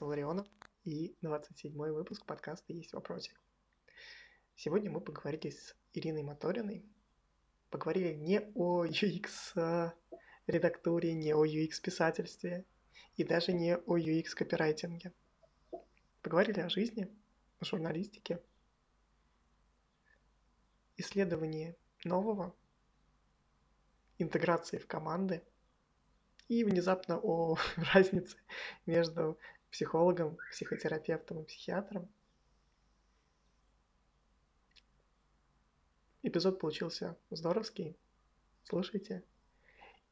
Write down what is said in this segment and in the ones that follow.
Ларионов и 27-й выпуск подкаста «Есть вопросик». Сегодня мы поговорили с Ириной Моториной. Поговорили не о UX-редактуре, не о UX-писательстве и даже не о UX-копирайтинге. Поговорили о жизни, о журналистике, исследовании нового, интеграции в команды и внезапно о разнице между психологом, психотерапевтом и психиатром. Эпизод получился здоровский. Слушайте.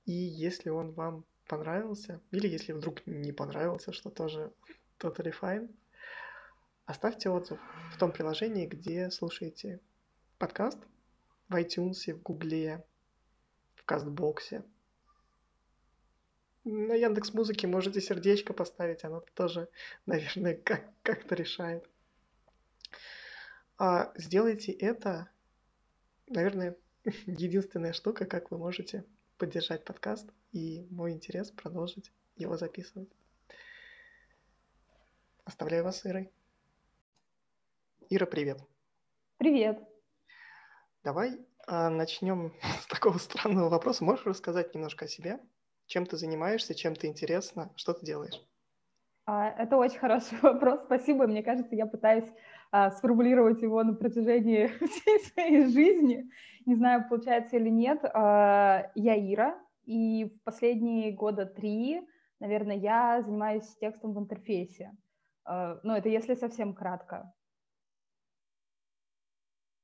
И если он вам понравился, или если вдруг не понравился, что тоже totally fine, оставьте отзыв в том приложении, где слушаете подкаст, в iTunes, в Гугле, в Кастбоксе, на Яндекс Музыке можете сердечко поставить, оно тоже, наверное, как- как-то решает. А сделайте это, наверное, единственная штука, как вы можете поддержать подкаст и мой интерес продолжить его записывать. Оставляю вас с Ирой. Ира, привет. Привет. Давай а, начнем с такого странного вопроса. Можешь рассказать немножко о себе? Чем ты занимаешься, чем ты интересна, что ты делаешь? А, это очень хороший вопрос, спасибо. Мне кажется, я пытаюсь а, сформулировать его на протяжении всей своей жизни. Не знаю, получается или нет. А, я Ира, и в последние года три, наверное, я занимаюсь текстом в интерфейсе. А, ну, это если совсем кратко.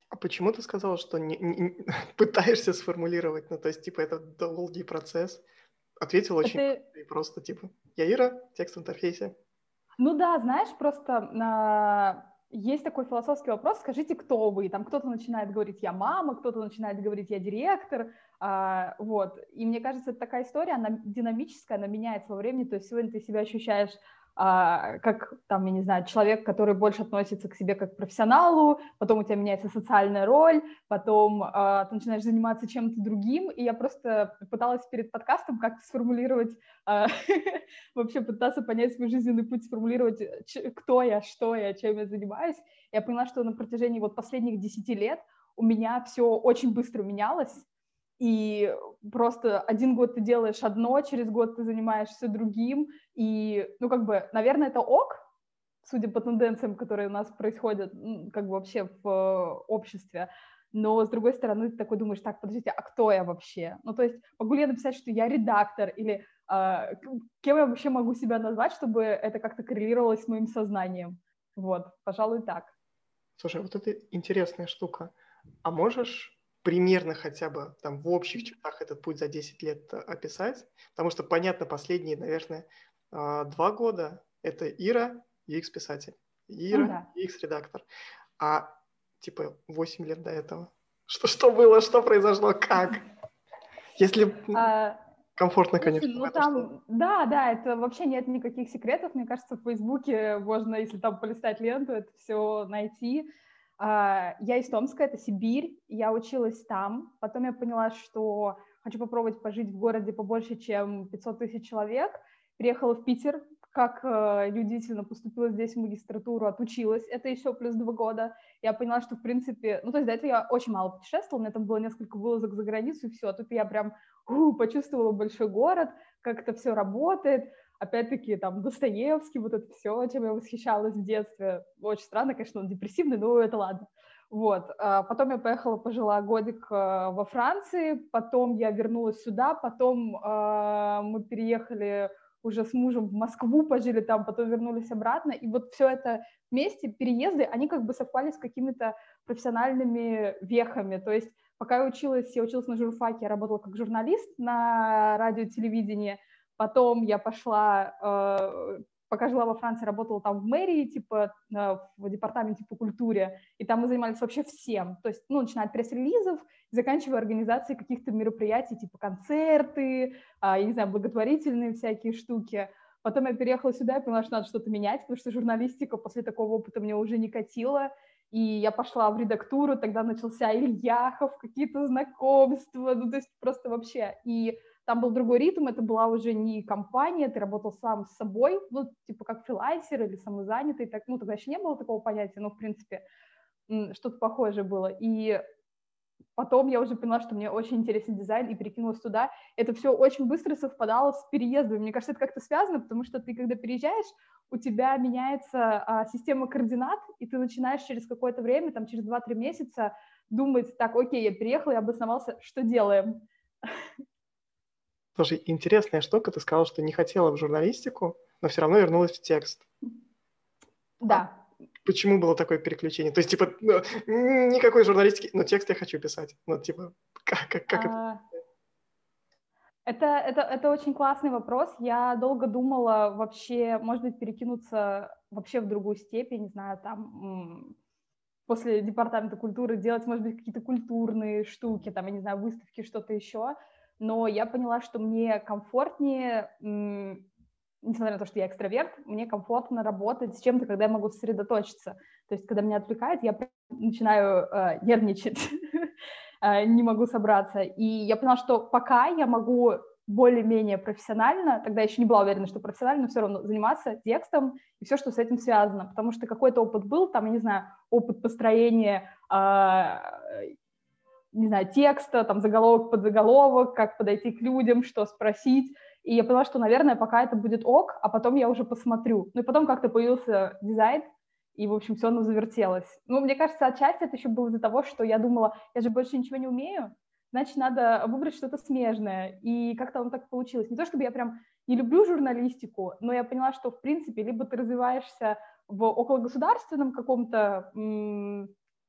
А почему ты сказала, что не, не, пытаешься сформулировать? Ну, то есть, типа, это долгий процесс. Ответил очень это... просто, типа, я Ира, текст в интерфейсе. Ну да, знаешь, просто а, есть такой философский вопрос, скажите, кто вы? Там кто-то начинает говорить, я мама, кто-то начинает говорить, я директор, а, вот. И мне кажется, это такая история, она динамическая, она меняется во времени, то есть сегодня ты себя ощущаешь а, как там, я не знаю, человек, который больше относится к себе как к профессионалу, потом у тебя меняется социальная роль, потом а, ты начинаешь заниматься чем-то другим, и я просто пыталась перед подкастом как-то сформулировать, а, вообще пытаться понять свой жизненный путь, сформулировать, кто я, что я, чем я занимаюсь. Я поняла, что на протяжении вот последних десяти лет у меня все очень быстро менялось, и просто один год ты делаешь одно, через год ты занимаешься другим, и, ну, как бы, наверное, это ок, судя по тенденциям, которые у нас происходят, как бы вообще в э, обществе, но, с другой стороны, ты такой думаешь, так, подождите, а кто я вообще? Ну, то есть, могу ли я написать, что я редактор, или э, кем я вообще могу себя назвать, чтобы это как-то коррелировалось с моим сознанием? Вот, пожалуй, так. Слушай, вот это интересная штука. А можешь примерно хотя бы там в общих чертах этот путь за 10 лет э, описать, потому что, понятно, последние, наверное, а, два года это Ира, UX-писатель, Ира, ну, да. UX-редактор, а типа 8 лет до этого. Что, что было, что произошло, как? Если а, комфортно, конечно. Ну, там, да, да, это вообще нет никаких секретов. Мне кажется, в Фейсбуке можно, если там полистать ленту, это все найти. А, я из Томска, это Сибирь, я училась там, потом я поняла, что хочу попробовать пожить в городе побольше, чем 500 тысяч человек, приехала в Питер, как э, удивительно поступила здесь в магистратуру, отучилась, это еще плюс два года. Я поняла, что, в принципе, ну, то есть до этого я очень мало путешествовала, у меня там было несколько вылазок за границу, и все, а тут я прям у, почувствовала большой город, как это все работает, опять-таки, там, Достоевский, вот это все, чем я восхищалась в детстве. Очень странно, конечно, он депрессивный, но это ладно. Вот. А потом я поехала, пожила годик э, во Франции, потом я вернулась сюда, потом э, мы переехали уже с мужем в Москву, пожили там, потом вернулись обратно, и вот все это вместе, переезды, они как бы совпали с какими-то профессиональными вехами, то есть пока я училась, я училась на журфаке, я работала как журналист на радио телевидении, Потом я пошла, э, пока жила во Франции, работала там в мэрии, типа э, в департаменте по культуре, и там мы занимались вообще всем, то есть, ну, начиная от пресс-релизов, заканчивая организацией каких-то мероприятий, типа концерты, а, я не знаю, благотворительные всякие штуки. Потом я переехала сюда и поняла, что надо что-то менять, потому что журналистика после такого опыта мне уже не катила, и я пошла в редактуру, тогда начался Ильяхов, какие-то знакомства, ну, то есть просто вообще. И там был другой ритм, это была уже не компания, ты работал сам с собой, ну, типа как фрилансер или самозанятый, так, ну, тогда еще не было такого понятия, но, в принципе, что-то похожее было. И потом я уже поняла, что мне очень интересен дизайн, и перекинулась туда. Это все очень быстро совпадало с переездом. Мне кажется, это как-то связано, потому что ты, когда переезжаешь, у тебя меняется а, система координат, и ты начинаешь через какое-то время, там, через 2-3 месяца думать, так, окей, я переехал, я обосновался, что делаем? Слушай, интересная штука, ты сказала, что не хотела в журналистику, но все равно вернулась в текст. Да. А почему было такое переключение? То есть, типа, ну, никакой журналистики, но текст я хочу писать. Ну, типа, как, как, как а... это? Это, это, это очень классный вопрос. Я долго думала вообще, может быть, перекинуться вообще в другую степень, не знаю, там после департамента культуры делать, может быть, какие-то культурные штуки, там, я не знаю, выставки, что-то еще но я поняла, что мне комфортнее, несмотря на то, что я экстраверт, мне комфортно работать с чем-то, когда я могу сосредоточиться. То есть, когда меня отвлекает, я начинаю э, нервничать, э, не могу собраться. И я поняла, что пока я могу более-менее профессионально, тогда еще не была уверена, что профессионально, но все равно заниматься текстом и все, что с этим связано, потому что какой-то опыт был, там, я не знаю, опыт построения э, не знаю, текста, там, заголовок под заголовок, как подойти к людям, что спросить. И я поняла, что, наверное, пока это будет ок, а потом я уже посмотрю. Ну и потом как-то появился дизайн, и, в общем, все оно завертелось. Ну, мне кажется, отчасти это еще было из-за того, что я думала, я же больше ничего не умею, значит, надо выбрать что-то смежное. И как-то оно так получилось. Не то, чтобы я прям не люблю журналистику, но я поняла, что, в принципе, либо ты развиваешься в окологосударственном каком-то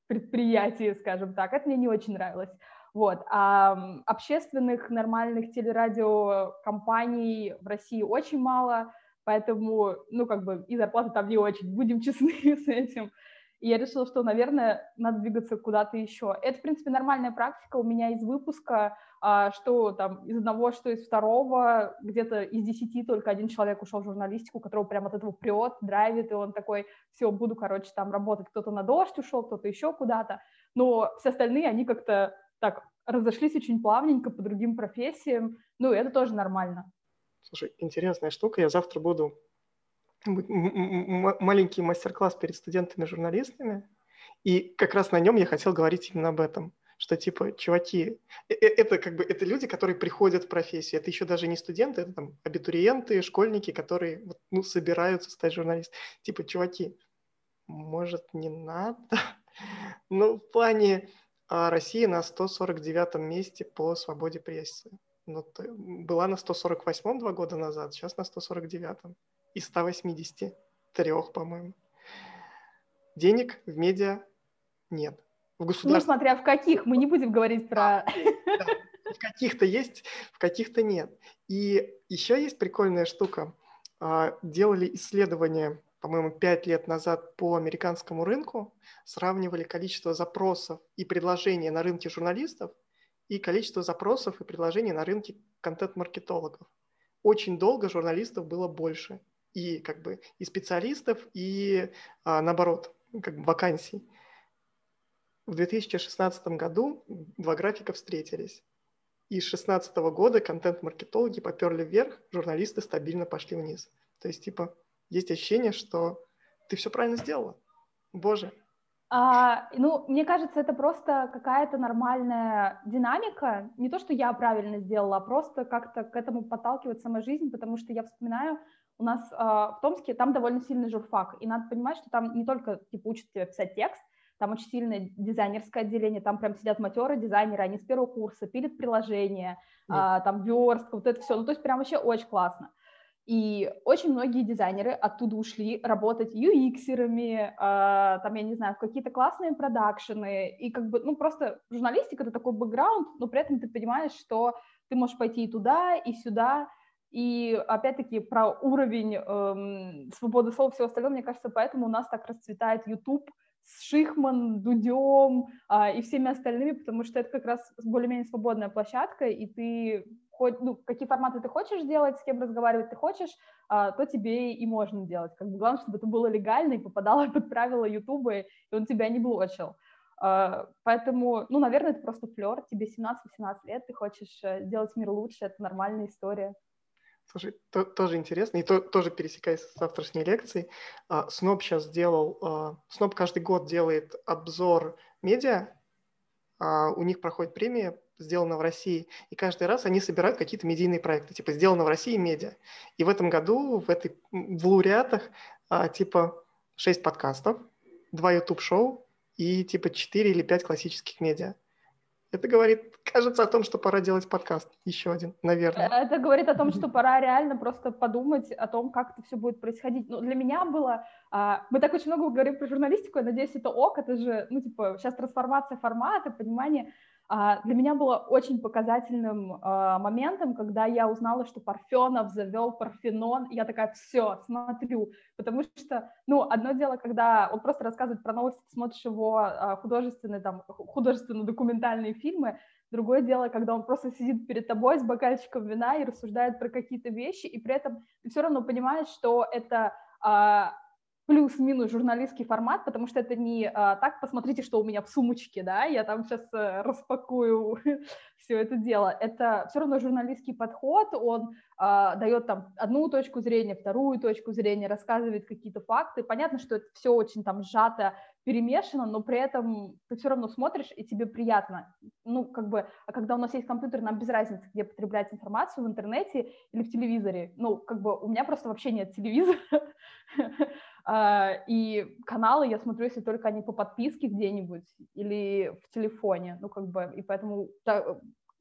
предприятии, скажем так. Это мне не очень нравилось. Вот. А общественных нормальных телерадиокомпаний в России очень мало, поэтому, ну, как бы, и зарплата там не очень, будем честны с этим. И я решила, что, наверное, надо двигаться куда-то еще. Это, в принципе, нормальная практика у меня из выпуска, а, что там из одного, что из второго, где-то из десяти только один человек ушел в журналистику, которого прям от этого прет, драйвит, и он такой, все, буду, короче, там работать. Кто-то на дождь ушел, кто-то еще куда-то. Но все остальные, они как-то так разошлись очень плавненько по другим профессиям. Ну, это тоже нормально. Слушай, интересная штука. Я завтра буду маленький мастер-класс перед студентами-журналистами, и как раз на нем я хотел говорить именно об этом, что типа, чуваки, э, э, это как бы, это люди, которые приходят в профессию, это еще даже не студенты, это там абитуриенты, школьники, которые ну, собираются стать журналистами. Типа, чуваки, может, не надо? Ну, в плане а, России на 149 месте по свободе прессы. Ну, была на 148 два года назад, сейчас на 149 из 183, по-моему. Денег в медиа нет. В государстве... Ну, смотря в каких, мы не будем говорить про... Да, в каких-то есть, в каких-то нет. И еще есть прикольная штука. А, делали исследование, по-моему, пять лет назад по американскому рынку, сравнивали количество запросов и предложений на рынке журналистов и количество запросов и предложений на рынке контент-маркетологов. Очень долго журналистов было больше и как бы и специалистов, и а, наоборот, как бы вакансий. В 2016 году два графика встретились. И с 2016 года контент-маркетологи поперли вверх, журналисты стабильно пошли вниз. То есть, типа, есть ощущение, что ты все правильно сделала. Боже. А, ну, мне кажется, это просто какая-то нормальная динамика. Не то, что я правильно сделала, а просто как-то к этому подталкивает сама жизнь, потому что я вспоминаю, у нас э, в Томске там довольно сильный журфак, и надо понимать, что там не только типа учат тебя писать текст, там очень сильное дизайнерское отделение, там прям сидят матеры дизайнеры, они с первого курса пилят приложения, э, там верстка, вот это все, ну то есть прям вообще очень классно. И очень многие дизайнеры оттуда ушли работать UX-ерами, э, там, я не знаю, в какие-то классные продакшены, и как бы, ну, просто журналистика — это такой бэкграунд, но при этом ты понимаешь, что ты можешь пойти и туда, и сюда, и опять-таки про уровень эм, свободы слова и всего остального, мне кажется, поэтому у нас так расцветает YouTube с Шихман, Дудем э, и всеми остальными, потому что это как раз более-менее свободная площадка, и ты хоть, ну, какие форматы ты хочешь делать, с кем разговаривать ты хочешь, э, то тебе и можно делать. Как бы главное, чтобы это было легально и попадало под правила YouTube, и он тебя не блочил. А, поэтому, ну, наверное, это просто флер, тебе 17-18 лет, ты хочешь э, сделать мир лучше, это нормальная история. Слушай, то, тоже интересно, и то, тоже пересекаясь с завтрашней лекцией, а, Сноп сейчас сделал, а, Сноп каждый год делает обзор медиа, а, у них проходит премия, сделана в России, и каждый раз они собирают какие-то медийные проекты, типа сделано в России медиа. И в этом году в этой в лауреатах а, типа 6 подкастов, 2 YouTube-шоу и типа 4 или 5 классических медиа. Это говорит, кажется, о том, что пора делать подкаст. Еще один, наверное. Э, это говорит о том, что пора реально просто подумать о том, как это все будет происходить. Ну, для меня было... А, мы так очень много говорим про журналистику, я надеюсь, это ок, это же, ну, типа, сейчас трансформация формата, понимание для меня было очень показательным а, моментом, когда я узнала, что Парфенов завел Парфенон, я такая, все, смотрю, потому что, ну, одно дело, когда он просто рассказывает про новости, смотришь его а, художественные, там, художественно-документальные фильмы, Другое дело, когда он просто сидит перед тобой с бокальчиком вина и рассуждает про какие-то вещи, и при этом ты все равно понимаешь, что это плюс-минус журналистский формат, потому что это не а, так, посмотрите, что у меня в сумочке, да, я там сейчас а, распакую все это дело. Это все равно журналистский подход, он а, дает там одну точку зрения, вторую точку зрения, рассказывает какие-то факты. Понятно, что это все очень там сжато, перемешано, но при этом ты все равно смотришь, и тебе приятно. Ну, как бы, а когда у нас есть компьютер, нам без разницы, где потреблять информацию, в интернете или в телевизоре. Ну, как бы у меня просто вообще нет телевизора, и каналы я смотрю, если только они по подписке где-нибудь или в телефоне, ну, как бы, и поэтому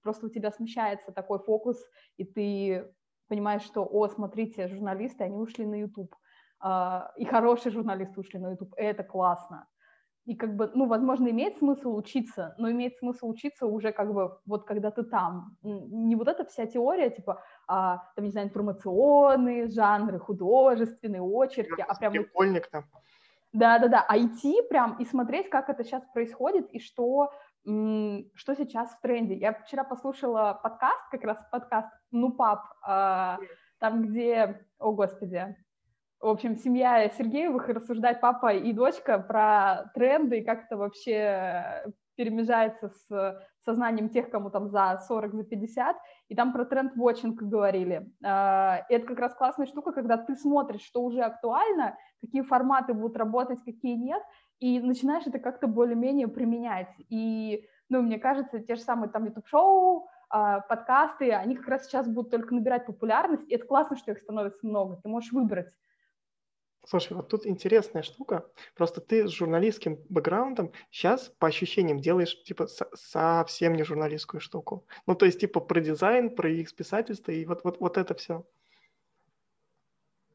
просто у тебя смещается такой фокус, и ты понимаешь, что, о, смотрите, журналисты, они ушли на YouTube, а, и хорошие журналисты ушли на YouTube, это классно и как бы, ну, возможно, имеет смысл учиться, но имеет смысл учиться уже как бы вот когда ты там. Не вот эта вся теория, типа, а, там, не знаю, информационные жанры, художественные очерки, а прям... Прикольник там. Да-да-да, а идти прям и смотреть, как это сейчас происходит и что, что сейчас в тренде. Я вчера послушала подкаст, как раз подкаст «Ну, пап», а, там, где, о, господи, в общем, семья Сергеевых и рассуждать папа и дочка про тренды и как это вообще перемежается с сознанием тех, кому там за 40, за 50, и там про тренд-вотчинг говорили. А, и это как раз классная штука, когда ты смотришь, что уже актуально, какие форматы будут работать, какие нет, и начинаешь это как-то более-менее применять. И, ну, мне кажется, те же самые там YouTube-шоу, а, подкасты, они как раз сейчас будут только набирать популярность, и это классно, что их становится много, ты можешь выбрать, Слушай, вот тут интересная штука. Просто ты с журналистским бэкграундом сейчас по ощущениям делаешь типа совсем не журналистскую штуку. Ну, то есть типа про дизайн, про их писательство и вот, вот, вот это все.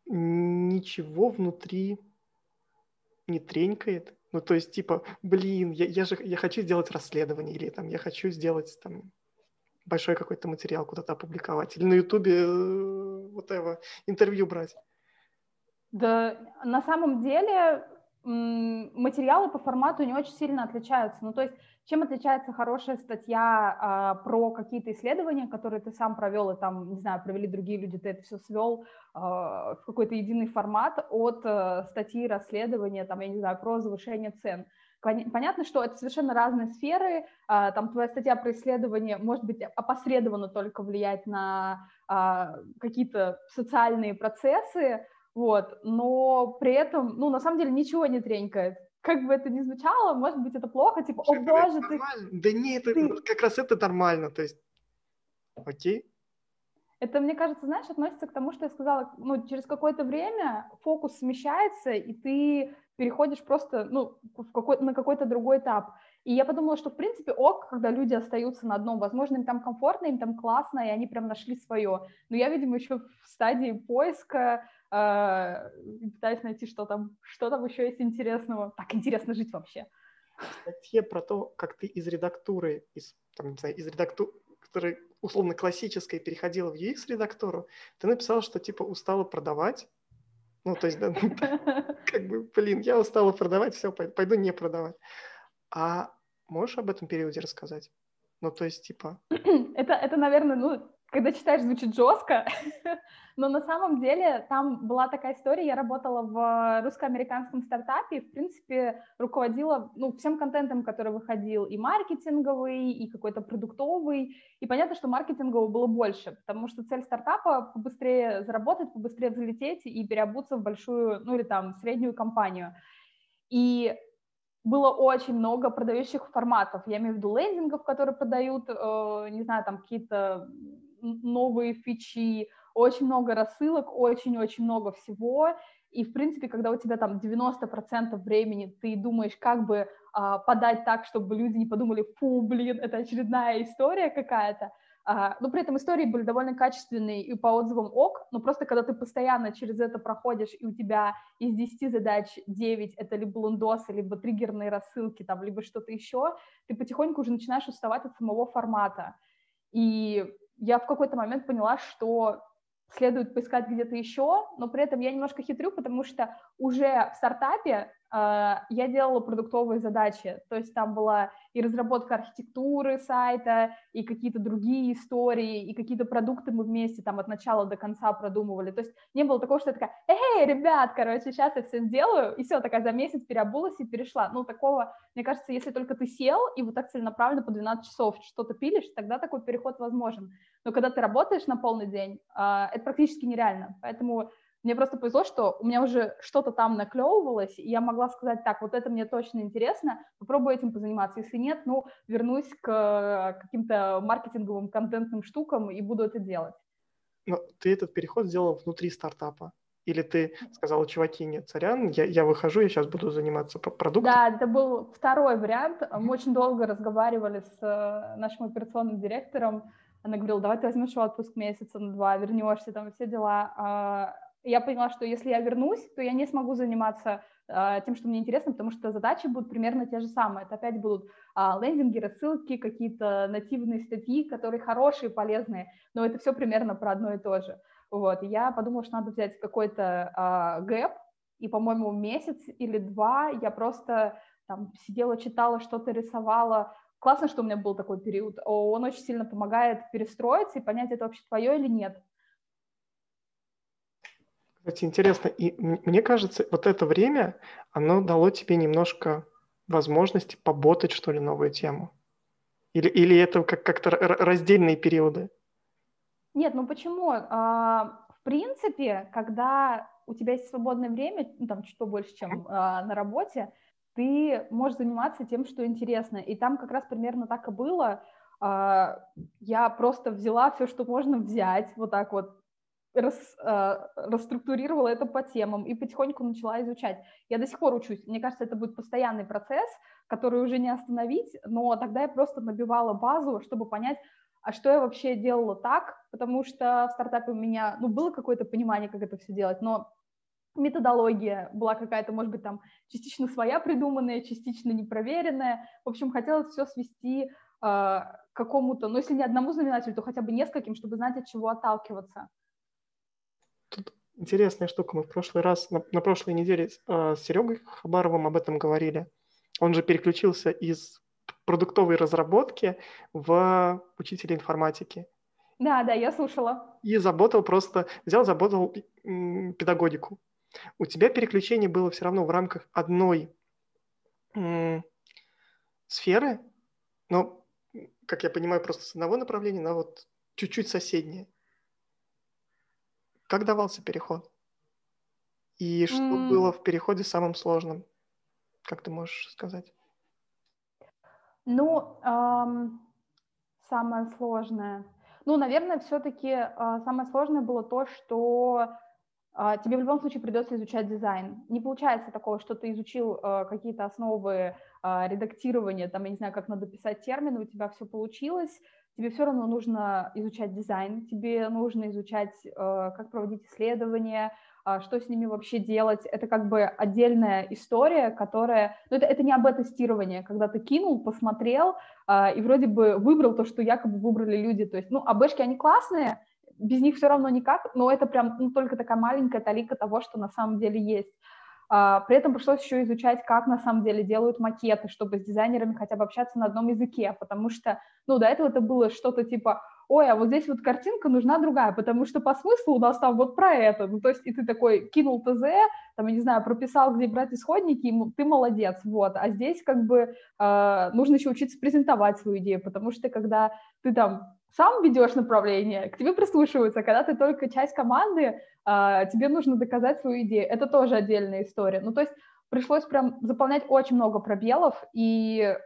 Ничего внутри не тренькает. Ну, то есть типа, блин, я, я же я хочу сделать расследование или там я хочу сделать там большой какой-то материал куда-то опубликовать или на ютубе э, вот это интервью брать. Да, на самом деле материалы по формату не очень сильно отличаются. Ну, то есть, чем отличается хорошая статья а, про какие-то исследования, которые ты сам провел, и там, не знаю, провели другие люди, ты это все свел а, в какой-то единый формат от а, статьи расследования, там, я не знаю, про завышение цен. Понятно, что это совершенно разные сферы. А, там твоя статья про исследование может быть опосредованно только влиять на а, какие-то социальные процессы, вот, но при этом, ну, на самом деле ничего не тренькает. Как бы это ни звучало, может быть, это плохо, типа, о боже, ты... Да не, это, ты... как раз это нормально, то есть, окей. Это, мне кажется, знаешь, относится к тому, что я сказала, ну, через какое-то время фокус смещается, и ты переходишь просто, ну, в какой, на какой-то другой этап. И я подумала, что, в принципе, ок, когда люди остаются на одном, возможно, им там комфортно, им там классно, и они прям нашли свое. Но я, видимо, еще в стадии поиска, пытаюсь найти, что там, что там еще есть интересного. Так интересно жить вообще. В статье про то, как ты из редактуры, из, там, не знаю, из редактуры, условно классической, переходила в UX-редактуру, ты написала, что типа устала продавать, ну, то есть, да, как бы, блин, я устала продавать, все, пойду не продавать. А можешь об этом периоде рассказать? Ну, то есть, типа... Это, это наверное, ну, когда читаешь, звучит жестко, но на самом деле там была такая история, я работала в русско-американском стартапе, и, в принципе, руководила ну, всем контентом, который выходил, и маркетинговый, и какой-то продуктовый, и понятно, что маркетингового было больше, потому что цель стартапа — побыстрее заработать, побыстрее взлететь и переобуться в большую, ну или там среднюю компанию. И было очень много продающих форматов. Я имею в виду лендингов, которые продают, э, не знаю, там какие-то новые фичи, очень много рассылок, очень-очень много всего. И, в принципе, когда у тебя там 90% времени ты думаешь, как бы а, подать так, чтобы люди не подумали, фу, блин, это очередная история какая-то, а, но при этом истории были довольно качественные и по отзывам ок, но просто когда ты постоянно через это проходишь, и у тебя из 10 задач 9 это либо лондосы, либо триггерные рассылки, там, либо что-то еще, ты потихоньку уже начинаешь уставать от самого формата. И я в какой-то момент поняла, что следует поискать где-то еще, но при этом я немножко хитрю, потому что уже в стартапе я делала продуктовые задачи, то есть там была и разработка архитектуры сайта, и какие-то другие истории, и какие-то продукты мы вместе там от начала до конца продумывали, то есть не было такого, что я такая, эй, ребят, короче, сейчас я все сделаю, и все, такая за месяц переобулась и перешла, ну такого, мне кажется, если только ты сел и вот так целенаправленно по 12 часов что-то пилишь, тогда такой переход возможен, но когда ты работаешь на полный день, э, это практически нереально, поэтому мне просто повезло, что у меня уже что-то там наклевывалось, и я могла сказать, так, вот это мне точно интересно, попробую этим позаниматься. Если нет, ну, вернусь к каким-то маркетинговым контентным штукам и буду это делать. Но ты этот переход сделал внутри стартапа? Или ты сказала, чуваки, нет, царян, я, я выхожу, я сейчас буду заниматься продуктом? Да, это был второй вариант. Мы очень долго разговаривали с э, нашим операционным директором. Она говорила, давай ты возьмешь отпуск месяца на два, вернешься, там все дела а, я поняла, что если я вернусь, то я не смогу заниматься э, тем, что мне интересно, потому что задачи будут примерно те же самые. Это опять будут э, лендинги, рассылки, какие-то нативные статьи, которые хорошие, полезные, но это все примерно про одно и то же. Вот, и я подумала, что надо взять какой-то э, гэп, и, по-моему, месяц или два я просто там сидела, читала, что-то рисовала. Классно, что у меня был такой период. Он очень сильно помогает перестроиться и понять, это вообще твое или нет. Кстати, интересно, и мне кажется, вот это время, оно дало тебе немножко возможности поботать, что ли, новую тему? Или, или это как- как-то раздельные периоды? Нет, ну почему? А, в принципе, когда у тебя есть свободное время, ну, там чуть побольше, чем а, на работе, ты можешь заниматься тем, что интересно. И там как раз примерно так и было. А, я просто взяла все, что можно взять, вот так вот рас, э, расструктурировала это по темам и потихоньку начала изучать. Я до сих пор учусь. Мне кажется, это будет постоянный процесс, который уже не остановить, но тогда я просто набивала базу, чтобы понять, а что я вообще делала так, потому что в стартапе у меня, ну, было какое-то понимание, как это все делать, но методология была какая-то, может быть, там частично своя придуманная, частично непроверенная. В общем, хотелось все свести э, к какому-то, ну, если не одному знаменателю, то хотя бы нескольким, чтобы знать, от чего отталкиваться. Интересная штука. Мы в прошлый раз, на, на прошлой неделе э, с Серегой Хабаровым об этом говорили. Он же переключился из продуктовой разработки в учителя информатики. Да, да, я слушала. И заботал просто, взял, заботал педагогику. У тебя переключение было все равно в рамках одной сферы, но, как я понимаю, просто с одного направления на вот чуть-чуть соседнее. Как давался переход? И что mm. было в переходе самым сложным? Как ты можешь сказать? Ну, эм, самое сложное. Ну, наверное, все-таки э, самое сложное было то, что э, тебе в любом случае придется изучать дизайн. Не получается такого, что ты изучил э, какие-то основы э, редактирования, там, я не знаю, как надо писать термины, у тебя все получилось, тебе все равно нужно изучать дизайн, тебе нужно изучать, э, как проводить исследования, э, что с ними вообще делать. Это как бы отдельная история, которая... Ну, это, это не АБ-тестирование, когда ты кинул, посмотрел э, и вроде бы выбрал то, что якобы выбрали люди. То есть, ну, АБшки, они классные, без них все равно никак, но это прям ну, только такая маленькая талика того, что на самом деле есть. А, при этом пришлось еще изучать, как на самом деле делают макеты, чтобы с дизайнерами хотя бы общаться на одном языке, потому что, ну, до этого это было что-то типа, ой, а вот здесь вот картинка нужна другая, потому что по смыслу у нас там вот про это. Ну, то есть, и ты такой кинул ТЗ, там, я не знаю, прописал, где брать исходники, и ты молодец, вот. А здесь как бы э, нужно еще учиться презентовать свою идею, потому что когда ты там сам ведешь направление, к тебе прислушиваются, когда ты только часть команды, э, тебе нужно доказать свою идею. Это тоже отдельная история. Ну, то есть пришлось прям заполнять очень много пробелов, и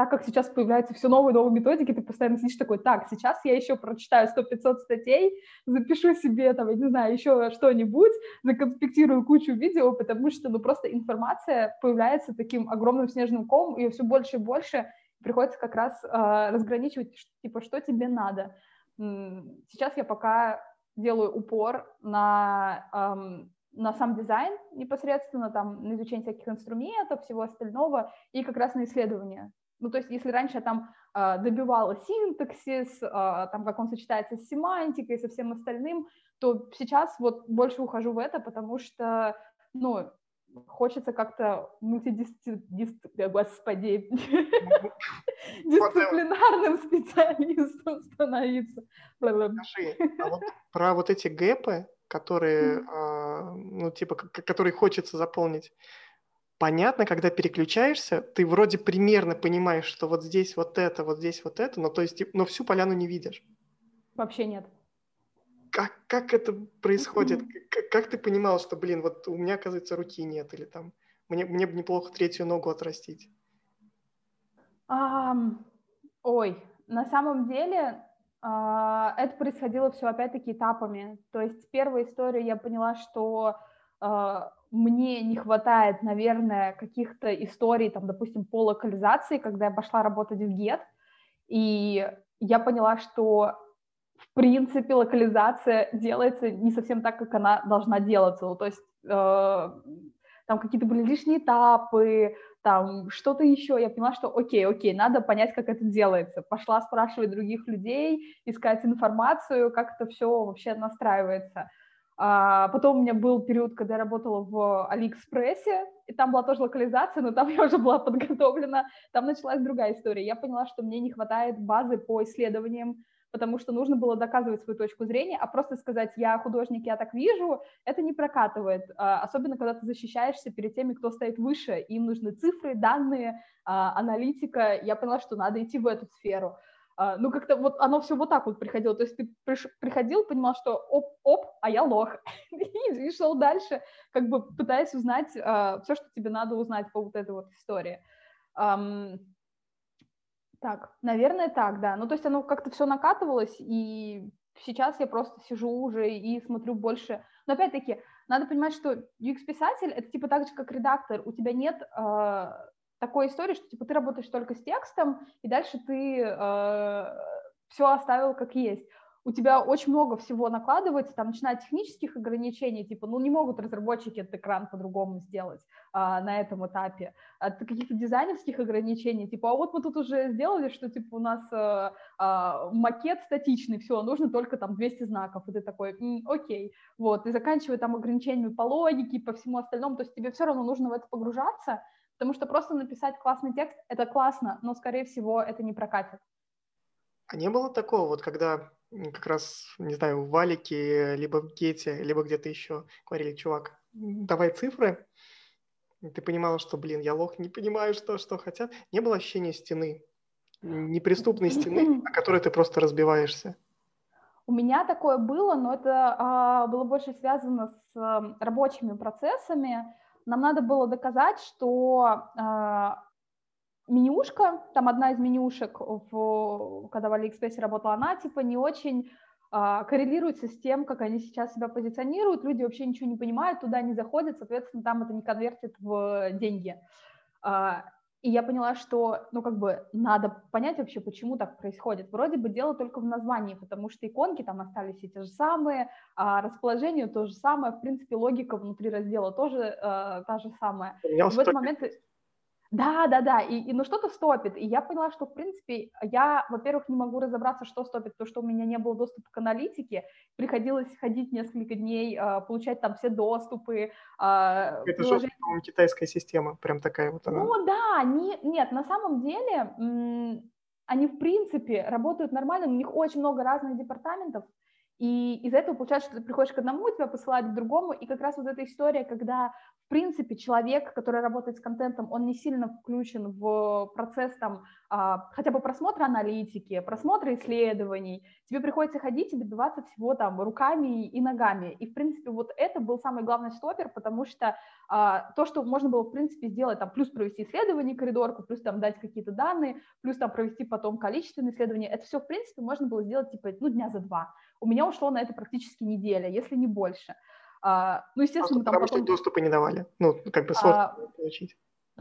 так как сейчас появляются все новые новые методики, ты постоянно сидишь такой, так, сейчас я еще прочитаю 100-500 статей, запишу себе, там, я не знаю, еще что-нибудь, законспектирую кучу видео, потому что, ну, просто информация появляется таким огромным снежным комом, ее все больше и больше, приходится как раз э, разграничивать, типа, что тебе надо. Сейчас я пока делаю упор на, эм, на сам дизайн непосредственно, там, на изучение всяких инструментов, всего остального, и как раз на исследование. Ну, то есть, если раньше я там э, добивала синтаксис, э, там, как он сочетается с семантикой, со всем остальным, то сейчас вот больше ухожу в это, потому что, ну, хочется как-то мультидисциплинарным, дисциплинарным специалистом становиться. Скажи, а вот про вот эти гэпы, которые, ну, типа, которые хочется заполнить, понятно, когда переключаешься, ты вроде примерно понимаешь, что вот здесь вот это, вот здесь вот это, но то есть, но всю поляну не видишь. Вообще нет. Как, как это происходит? Как, как ты понимал, что, блин, вот у меня, оказывается, руки нет, или там, мне, мне бы неплохо третью ногу отрастить? Um, ой, на самом деле uh, это происходило все опять-таки этапами. То есть первая история я поняла, что uh, мне не хватает, наверное, каких-то историй, там, допустим, по локализации, когда я пошла работать в Get, и я поняла, что в принципе локализация делается не совсем так, как она должна делаться. Ну, то есть э, там какие-то были лишние этапы, там что-то еще. Я поняла, что окей, окей, надо понять, как это делается. Пошла спрашивать других людей, искать информацию, как это все вообще настраивается. А потом у меня был период, когда я работала в Алиэкспрессе, и там была тоже локализация, но там я уже была подготовлена. Там началась другая история. Я поняла, что мне не хватает базы по исследованиям, потому что нужно было доказывать свою точку зрения, а просто сказать «я художник, я так вижу» — это не прокатывает, а, особенно когда ты защищаешься перед теми, кто стоит выше, им нужны цифры, данные, а, аналитика. Я поняла, что надо идти в эту сферу. А, ну, как-то вот оно все вот так вот приходило. То есть ты приходил, понимал, что оп-оп, а я лох. и, шел дальше, как бы пытаясь узнать все, что тебе надо узнать по вот этой вот истории. Um, так, наверное, так, да. Ну, то есть оно как-то все накатывалось, и сейчас я просто сижу уже и смотрю больше. Но опять-таки, надо понимать, что UX-писатель — это типа так же, как редактор. У тебя нет uh, такой истории, что типа ты работаешь только с текстом, и дальше ты э, все оставил как есть. У тебя очень много всего накладывается, там, начиная от технических ограничений, типа, ну, не могут разработчики этот экран по-другому сделать а, на этом этапе, от каких-то дизайнерских ограничений, типа, а вот мы тут уже сделали, что, типа, у нас а, а, макет статичный, все, нужно только там 200 знаков, и ты такой, М, окей, вот, и заканчивая там ограничениями по логике, по всему остальному, то есть тебе все равно нужно в это погружаться, Потому что просто написать классный текст — это классно, но, скорее всего, это не прокатит. А не было такого, вот когда как раз, не знаю, в Валике, либо в Гете, либо где-то еще говорили, чувак, давай цифры, и ты понимала, что, блин, я лох, не понимаю, что, что хотят. Не было ощущения стены, неприступной стены, о которой ты просто разбиваешься? У меня такое было, но это а, было больше связано с а, рабочими процессами нам надо было доказать, что э, менюшка, там одна из менюшек, в, когда в Алиэкспрессе работала, она типа не очень э, коррелируется с тем, как они сейчас себя позиционируют, люди вообще ничего не понимают, туда не заходят, соответственно, там это не конвертит в деньги. Э, и я поняла, что, ну, как бы, надо понять вообще, почему так происходит. Вроде бы дело только в названии, потому что иконки там остались все те же самые, а расположение то же самое, в принципе, логика внутри раздела тоже э, та же самая. В этот момент да, да, да, и, и ну что-то стопит. И я поняла, что, в принципе, я, во-первых, не могу разобраться, что стопит, потому что у меня не было доступа к аналитике, приходилось ходить несколько дней, э, получать там все доступы. Э, Это же, по-моему, китайская система, прям такая вот она. Ну да, не, нет, на самом деле они в принципе работают нормально, у них очень много разных департаментов, и из-за этого получается, что ты приходишь к одному, тебя посылают к другому, и как раз вот эта история, когда принципе, человек, который работает с контентом, он не сильно включен в процесс там а, хотя бы просмотра аналитики, просмотра исследований. Тебе приходится ходить и добиваться всего там руками и ногами. И, в принципе, вот это был самый главный стопер, потому что а, то, что можно было, в принципе, сделать, там, плюс провести исследование коридорку, плюс там дать какие-то данные, плюс там провести потом количественные исследования, это все, в принципе, можно было сделать, типа, ну, дня за два. У меня ушло на это практически неделя, если не больше. А, ну, естественно, Просто там потому потом... что доступы не давали, ну, как бы сложно а, получить.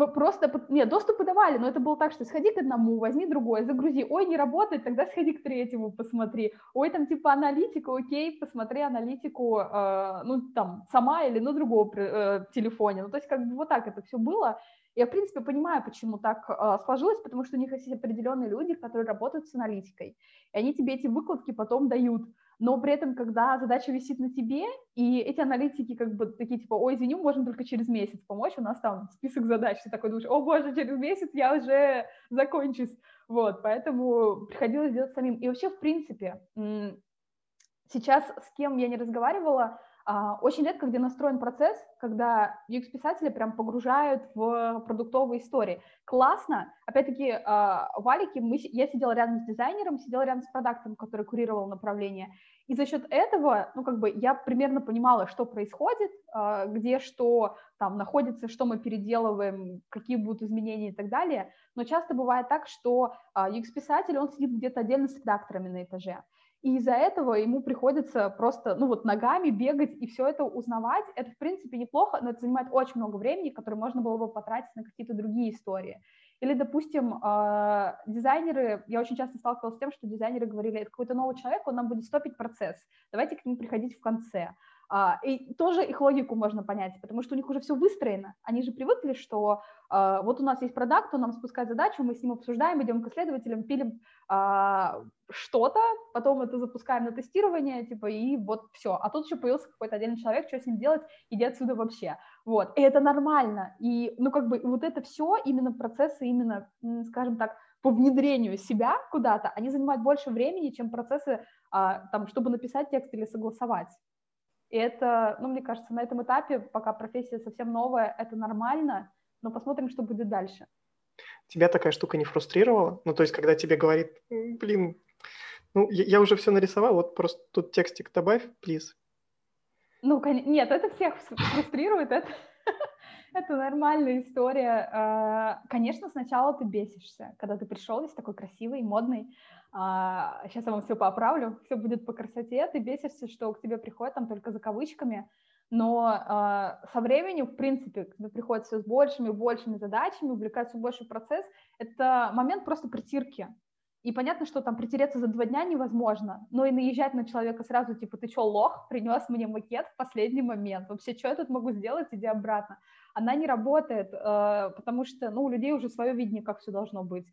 Просто, нет, доступы давали, но это было так, что сходи к одному, возьми другой, загрузи, ой, не работает, тогда сходи к третьему, посмотри, ой, там типа аналитика, окей, посмотри аналитику, э, ну, там, сама или на другом э, телефоне, ну, то есть как бы вот так это все было, я, в принципе, понимаю, почему так э, сложилось, потому что у них есть определенные люди, которые работают с аналитикой, и они тебе эти выкладки потом дают, но при этом, когда задача висит на тебе, и эти аналитики как бы такие, типа, ой, извини, можем только через месяц помочь, у нас там список задач, ты такой думаешь, о боже, через месяц я уже закончусь, вот, поэтому приходилось делать самим. И вообще, в принципе, сейчас с кем я не разговаривала, очень редко, где настроен процесс, когда UX-писатели прям погружают в продуктовые истории. Классно. Опять-таки, а, в Алике мы, я сидела рядом с дизайнером, сидела рядом с продуктом, который курировал направление. И за счет этого, ну, как бы я примерно понимала, что происходит, а, где что там находится, что мы переделываем, какие будут изменения и так далее. Но часто бывает так, что UX-писатель, он сидит где-то отдельно с редакторами на этаже. И из-за этого ему приходится просто, ну вот, ногами бегать и все это узнавать. Это, в принципе, неплохо, но это занимает очень много времени, которое можно было бы потратить на какие-то другие истории. Или, допустим, э, дизайнеры, я очень часто сталкивалась с тем, что дизайнеры говорили, это какой-то новый человек, он нам будет стопить процесс, давайте к нему приходить в конце. А, и тоже их логику можно понять, потому что у них уже все выстроено. Они же привыкли, что а, вот у нас есть продукт, он нам спускает задачу, мы с ним обсуждаем, идем к исследователям, пилим а, что-то, потом это запускаем на тестирование, типа, и вот все. А тут еще появился какой-то отдельный человек, что с ним делать, иди отсюда вообще. Вот, и это нормально. И, ну, как бы, вот это все, именно процессы, именно, скажем так, по внедрению себя куда-то, они занимают больше времени, чем процессы, там, чтобы написать текст или согласовать. И это, ну, мне кажется, на этом этапе, пока профессия совсем новая, это нормально, но посмотрим, что будет дальше. Тебя такая штука не фрустрировала? Ну, то есть, когда тебе говорит, блин, ну, я, я уже все нарисовал, вот просто тут текстик добавь, плиз. Ну, нет, это всех фрустрирует, это, это нормальная история. А, конечно, сначала ты бесишься, когда ты пришел весь такой красивый, модный, а, сейчас я вам все поправлю, все будет по красоте, ты бесишься, что к тебе приходят там только за кавычками, но а, со временем, в принципе, когда приходят все с большими и большими задачами, увлекается больше процесс, это момент просто притирки. И понятно, что там притереться за два дня невозможно, но и наезжать на человека сразу, типа, ты что, лох, принес мне макет в последний момент, вообще, что я тут могу сделать, иди обратно. Она не работает, э, потому что, ну, у людей уже свое видение, как все должно быть.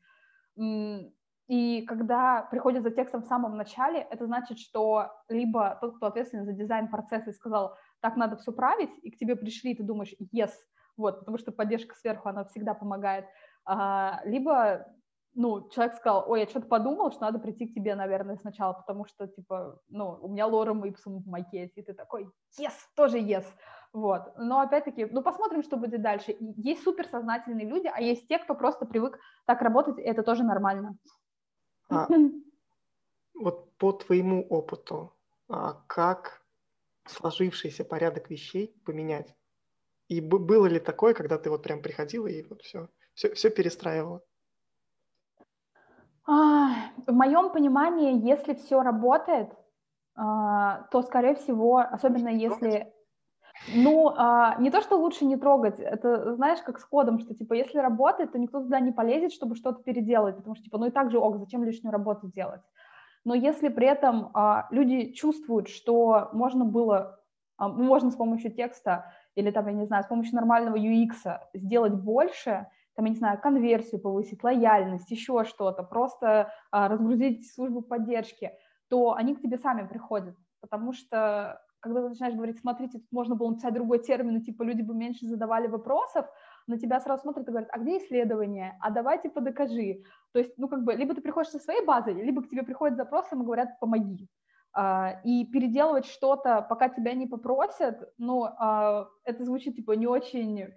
И когда приходят за текстом в самом начале, это значит, что либо тот, кто ответственен за дизайн процесса и сказал, так надо все править, и к тебе пришли, и ты думаешь, yes, вот, потому что поддержка сверху, она всегда помогает, а, либо ну, человек сказал, ой, я что-то подумал, что надо прийти к тебе, наверное, сначала, потому что, типа, ну, у меня лорем ипсум в макете, и ты такой, yes, тоже yes, вот. Но, опять-таки, ну, посмотрим, что будет дальше. Есть суперсознательные люди, а есть те, кто просто привык так работать, и это тоже нормально. А, вот по твоему опыту, а как сложившийся порядок вещей поменять? И было ли такое, когда ты вот прям приходила и вот все, все, все перестраивала? А, в моем понимании, если все работает, а, то, скорее всего, особенно если ну, а, не то, что лучше не трогать, это, знаешь, как с кодом, что, типа, если работает, то никто туда не полезет, чтобы что-то переделать, потому что, типа, ну и так же, ок, зачем лишнюю работу делать? Но если при этом а, люди чувствуют, что можно было, а, можно с помощью текста или, там, я не знаю, с помощью нормального UX сделать больше, там, я не знаю, конверсию повысить, лояльность, еще что-то, просто а, разгрузить службу поддержки, то они к тебе сами приходят, потому что когда ты начинаешь говорить, смотрите, тут можно было написать другой термин, и типа люди бы меньше задавали вопросов, на тебя сразу смотрят и говорят, а где исследование, а давай типа докажи. То есть, ну как бы, либо ты приходишь со своей базой, либо к тебе приходят запросы и говорят, помоги. Uh, и переделывать что-то, пока тебя не попросят, ну, uh, это звучит, типа, не очень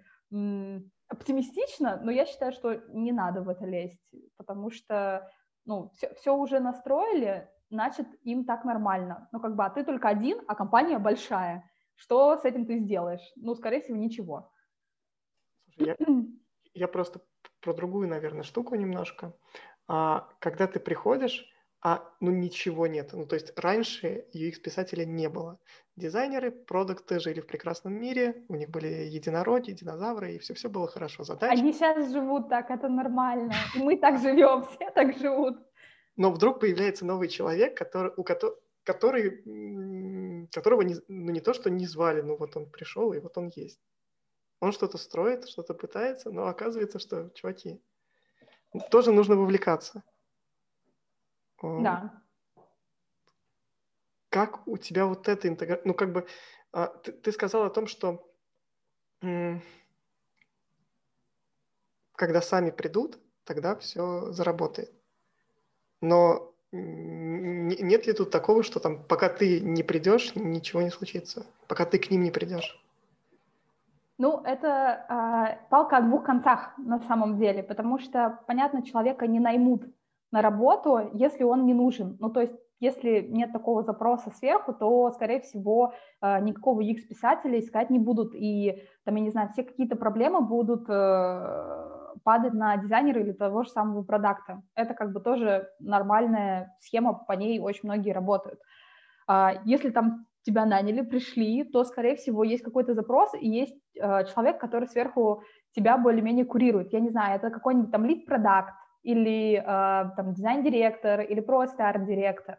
оптимистично, но я считаю, что не надо в это лезть, потому что, ну, все, все уже настроили, значит, им так нормально. Ну, как бы, а ты только один, а компания большая. Что с этим ты сделаешь? Ну, скорее всего, ничего. Слушай, я, я просто про другую, наверное, штуку немножко. А, когда ты приходишь, а ну ничего нет. Ну, то есть раньше UX-писателя не было. Дизайнеры, продукты жили в прекрасном мире, у них были единороги, динозавры, и все-все было хорошо. Задачи. Они сейчас живут так, это нормально. И мы так живем, все так живут. Но вдруг появляется новый человек, который, у которого который, которого не, ну, не то, что не звали, но вот он пришел, и вот он есть. Он что-то строит, что-то пытается, но оказывается, что, чуваки, тоже нужно вовлекаться. Да. Как у тебя вот эта интеграция... Ну, как бы, а, ты, ты сказал о том, что когда сами придут, тогда все заработает. Но нет ли тут такого, что там пока ты не придешь, ничего не случится, пока ты к ним не придешь? Ну, это э, палка о двух концах на самом деле, потому что, понятно, человека не наймут на работу, если он не нужен. Ну, то есть, если нет такого запроса сверху, то, скорее всего, э, никакого UX-писателя искать не будут, и, там, я не знаю, все какие-то проблемы будут э, падать на дизайнера или того же самого продукта. Это как бы тоже нормальная схема, по ней очень многие работают. А, если там тебя наняли, пришли, то, скорее всего, есть какой-то запрос, и есть э, человек, который сверху тебя более-менее курирует. Я не знаю, это какой-нибудь там лид-продакт, или э, там дизайн-директор, или просто арт-директор.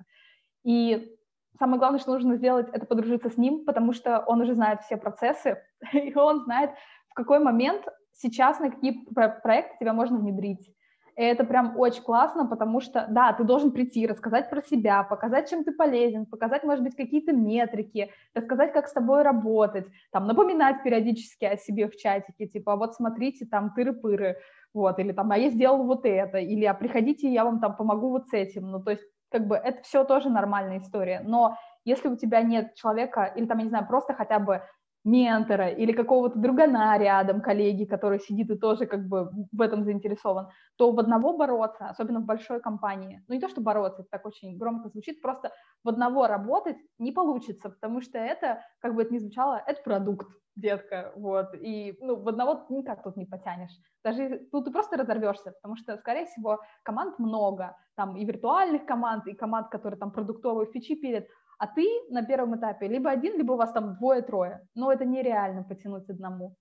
И самое главное, что нужно сделать, это подружиться с ним, потому что он уже знает все процессы, и он знает, в какой момент сейчас на какие проекты тебя можно внедрить. И это прям очень классно, потому что, да, ты должен прийти, рассказать про себя, показать, чем ты полезен, показать, может быть, какие-то метрики, рассказать, как с тобой работать, там, напоминать периодически о себе в чатике, типа, «А вот смотрите, там, тыры-пыры, вот, или там, а я сделал вот это, или а приходите, я вам там помогу вот с этим, ну, то есть, как бы, это все тоже нормальная история, но если у тебя нет человека, или там, я не знаю, просто хотя бы ментора или какого-то другана рядом, коллеги, который сидит и тоже как бы в этом заинтересован, то в одного бороться, особенно в большой компании, ну не то, что бороться, это так очень громко звучит, просто в одного работать не получится, потому что это, как бы это ни звучало, это продукт, детка, вот, и ну, в одного никак тут не потянешь. Даже тут ты просто разорвешься, потому что, скорее всего, команд много, там и виртуальных команд, и команд, которые там продуктовые фичи пилят, а ты на первом этапе либо один, либо у вас там двое-трое. Но это нереально потянуть одному.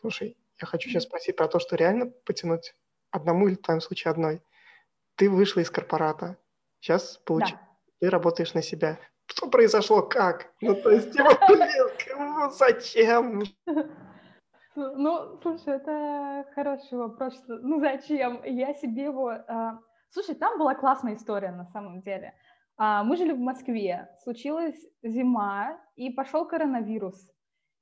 Слушай, я хочу сейчас спросить про то, что реально потянуть одному или в твоем случае одной. Ты вышла из корпората, сейчас получи... да. ты работаешь на себя. Что произошло? Как? Ну, то есть, типа, блин, зачем? Ну, слушай, это хороший вопрос. Ну, зачем? Я себе его... А, слушай, там была классная история на самом деле. А, мы жили в Москве, случилась зима, и пошел коронавирус.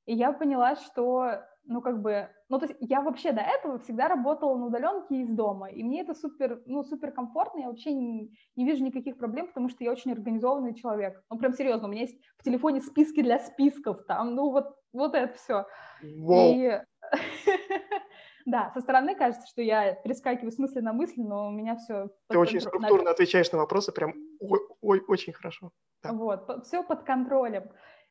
И я поняла, что, ну, как бы, ну, то есть я вообще до этого всегда работала на удаленке из дома, и мне это супер, ну, супер комфортно, я вообще не, не вижу никаких проблем, потому что я очень организованный человек. Ну, прям серьезно, у меня есть в телефоне списки для списков, там, ну, вот, вот это все. Wow. И... Да, со стороны кажется, что я перескакиваю с мысли на мысль, но у меня все... Ты очень структурно отвечаешь на вопросы, прям ой, очень хорошо. Да. Вот, все под контролем.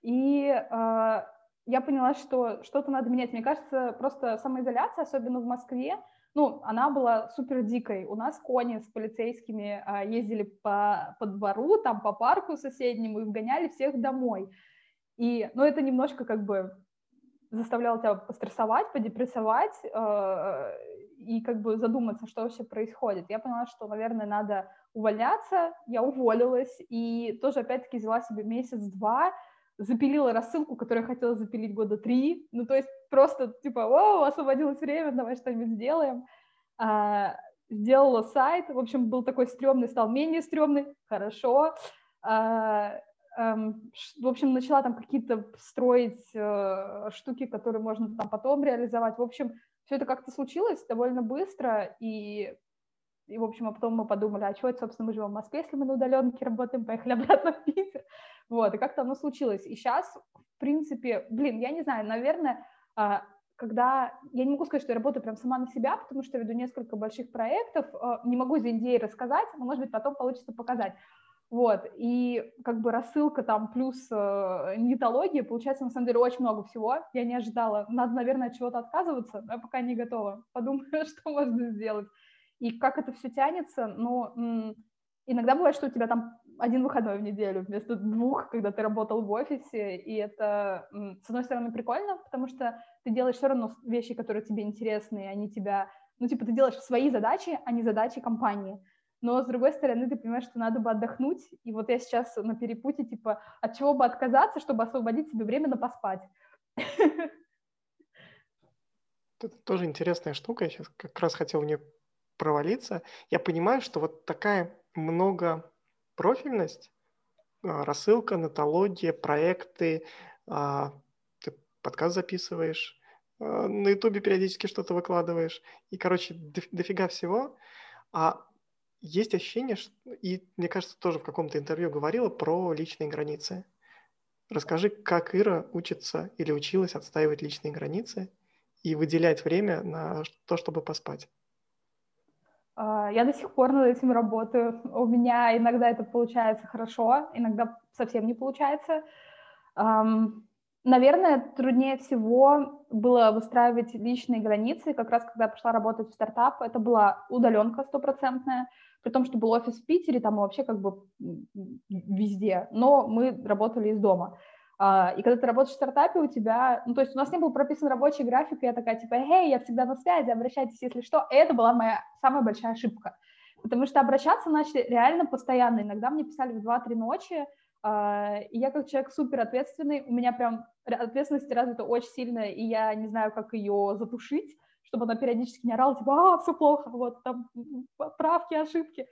И э, я поняла, что что-то надо менять. Мне кажется, просто самоизоляция, особенно в Москве, ну, она была супер дикой. У нас кони с полицейскими э, ездили по, по двору, там по парку соседнему и вгоняли всех домой. И, ну, это немножко как бы заставлял тебя пострессовать, подепрессовать э, и как бы задуматься, что вообще происходит. Я поняла, что, наверное, надо увольняться, я уволилась и тоже опять-таки взяла себе месяц-два, запилила рассылку, которую я хотела запилить года три, ну то есть просто типа, о, освободилось время, давай что-нибудь сделаем. А, сделала сайт, в общем, был такой стрёмный, стал менее стрёмный, хорошо. А, в общем, начала там какие-то строить э, штуки, которые можно там потом реализовать. В общем, все это как-то случилось довольно быстро, и, и, в общем, а потом мы подумали, а что это, собственно, мы живем в Москве, если мы на удаленке работаем, поехали обратно в Питер. Вот, и как-то оно случилось. И сейчас, в принципе, блин, я не знаю, наверное, а, когда я не могу сказать, что я работаю прям сама на себя, потому что веду несколько больших проектов, а, не могу за идеи рассказать, но, может быть, потом получится показать. Вот, и как бы рассылка там плюс э, нетология, получается, на самом деле, очень много всего. Я не ожидала. Надо, наверное, от чего-то отказываться, но я пока не готова. Подумаю, что можно сделать. И как это все тянется, ну, иногда бывает, что у тебя там один выходной в неделю вместо двух, когда ты работал в офисе, и это, с одной стороны, прикольно, потому что ты делаешь все равно вещи, которые тебе интересны, и они тебя, ну, типа, ты делаешь свои задачи, а не задачи компании но с другой стороны ты понимаешь, что надо бы отдохнуть, и вот я сейчас на перепуте, типа, от чего бы отказаться, чтобы освободить себе время на поспать. Это тоже интересная штука, я сейчас как раз хотел в нее провалиться. Я понимаю, что вот такая многопрофильность, а, рассылка, нотология, проекты, а, ты подкаст записываешь, а, на ютубе периодически что-то выкладываешь, и, короче, дофига всего, а есть ощущение, что, и мне кажется, тоже в каком-то интервью говорила про личные границы. Расскажи, как Ира учится или училась отстаивать личные границы и выделять время на то, чтобы поспать. А, я до сих пор над этим работаю. У меня иногда это получается хорошо, иногда совсем не получается. Наверное, труднее всего было выстраивать личные границы. Как раз когда я пошла работать в стартап, это была удаленка стопроцентная при том, что был офис в Питере, там вообще как бы везде, но мы работали из дома. А, и когда ты работаешь в стартапе, у тебя, ну, то есть у нас не был прописан рабочий график, и я такая, типа, эй, я всегда на связи, обращайтесь, если что. И это была моя самая большая ошибка, потому что обращаться начали реально постоянно. Иногда мне писали в 2-3 ночи, и я как человек супер ответственный, у меня прям ответственность развита очень сильно, и я не знаю, как ее затушить, чтобы она периодически не орала, типа, а, все плохо, вот, там, правки, ошибки.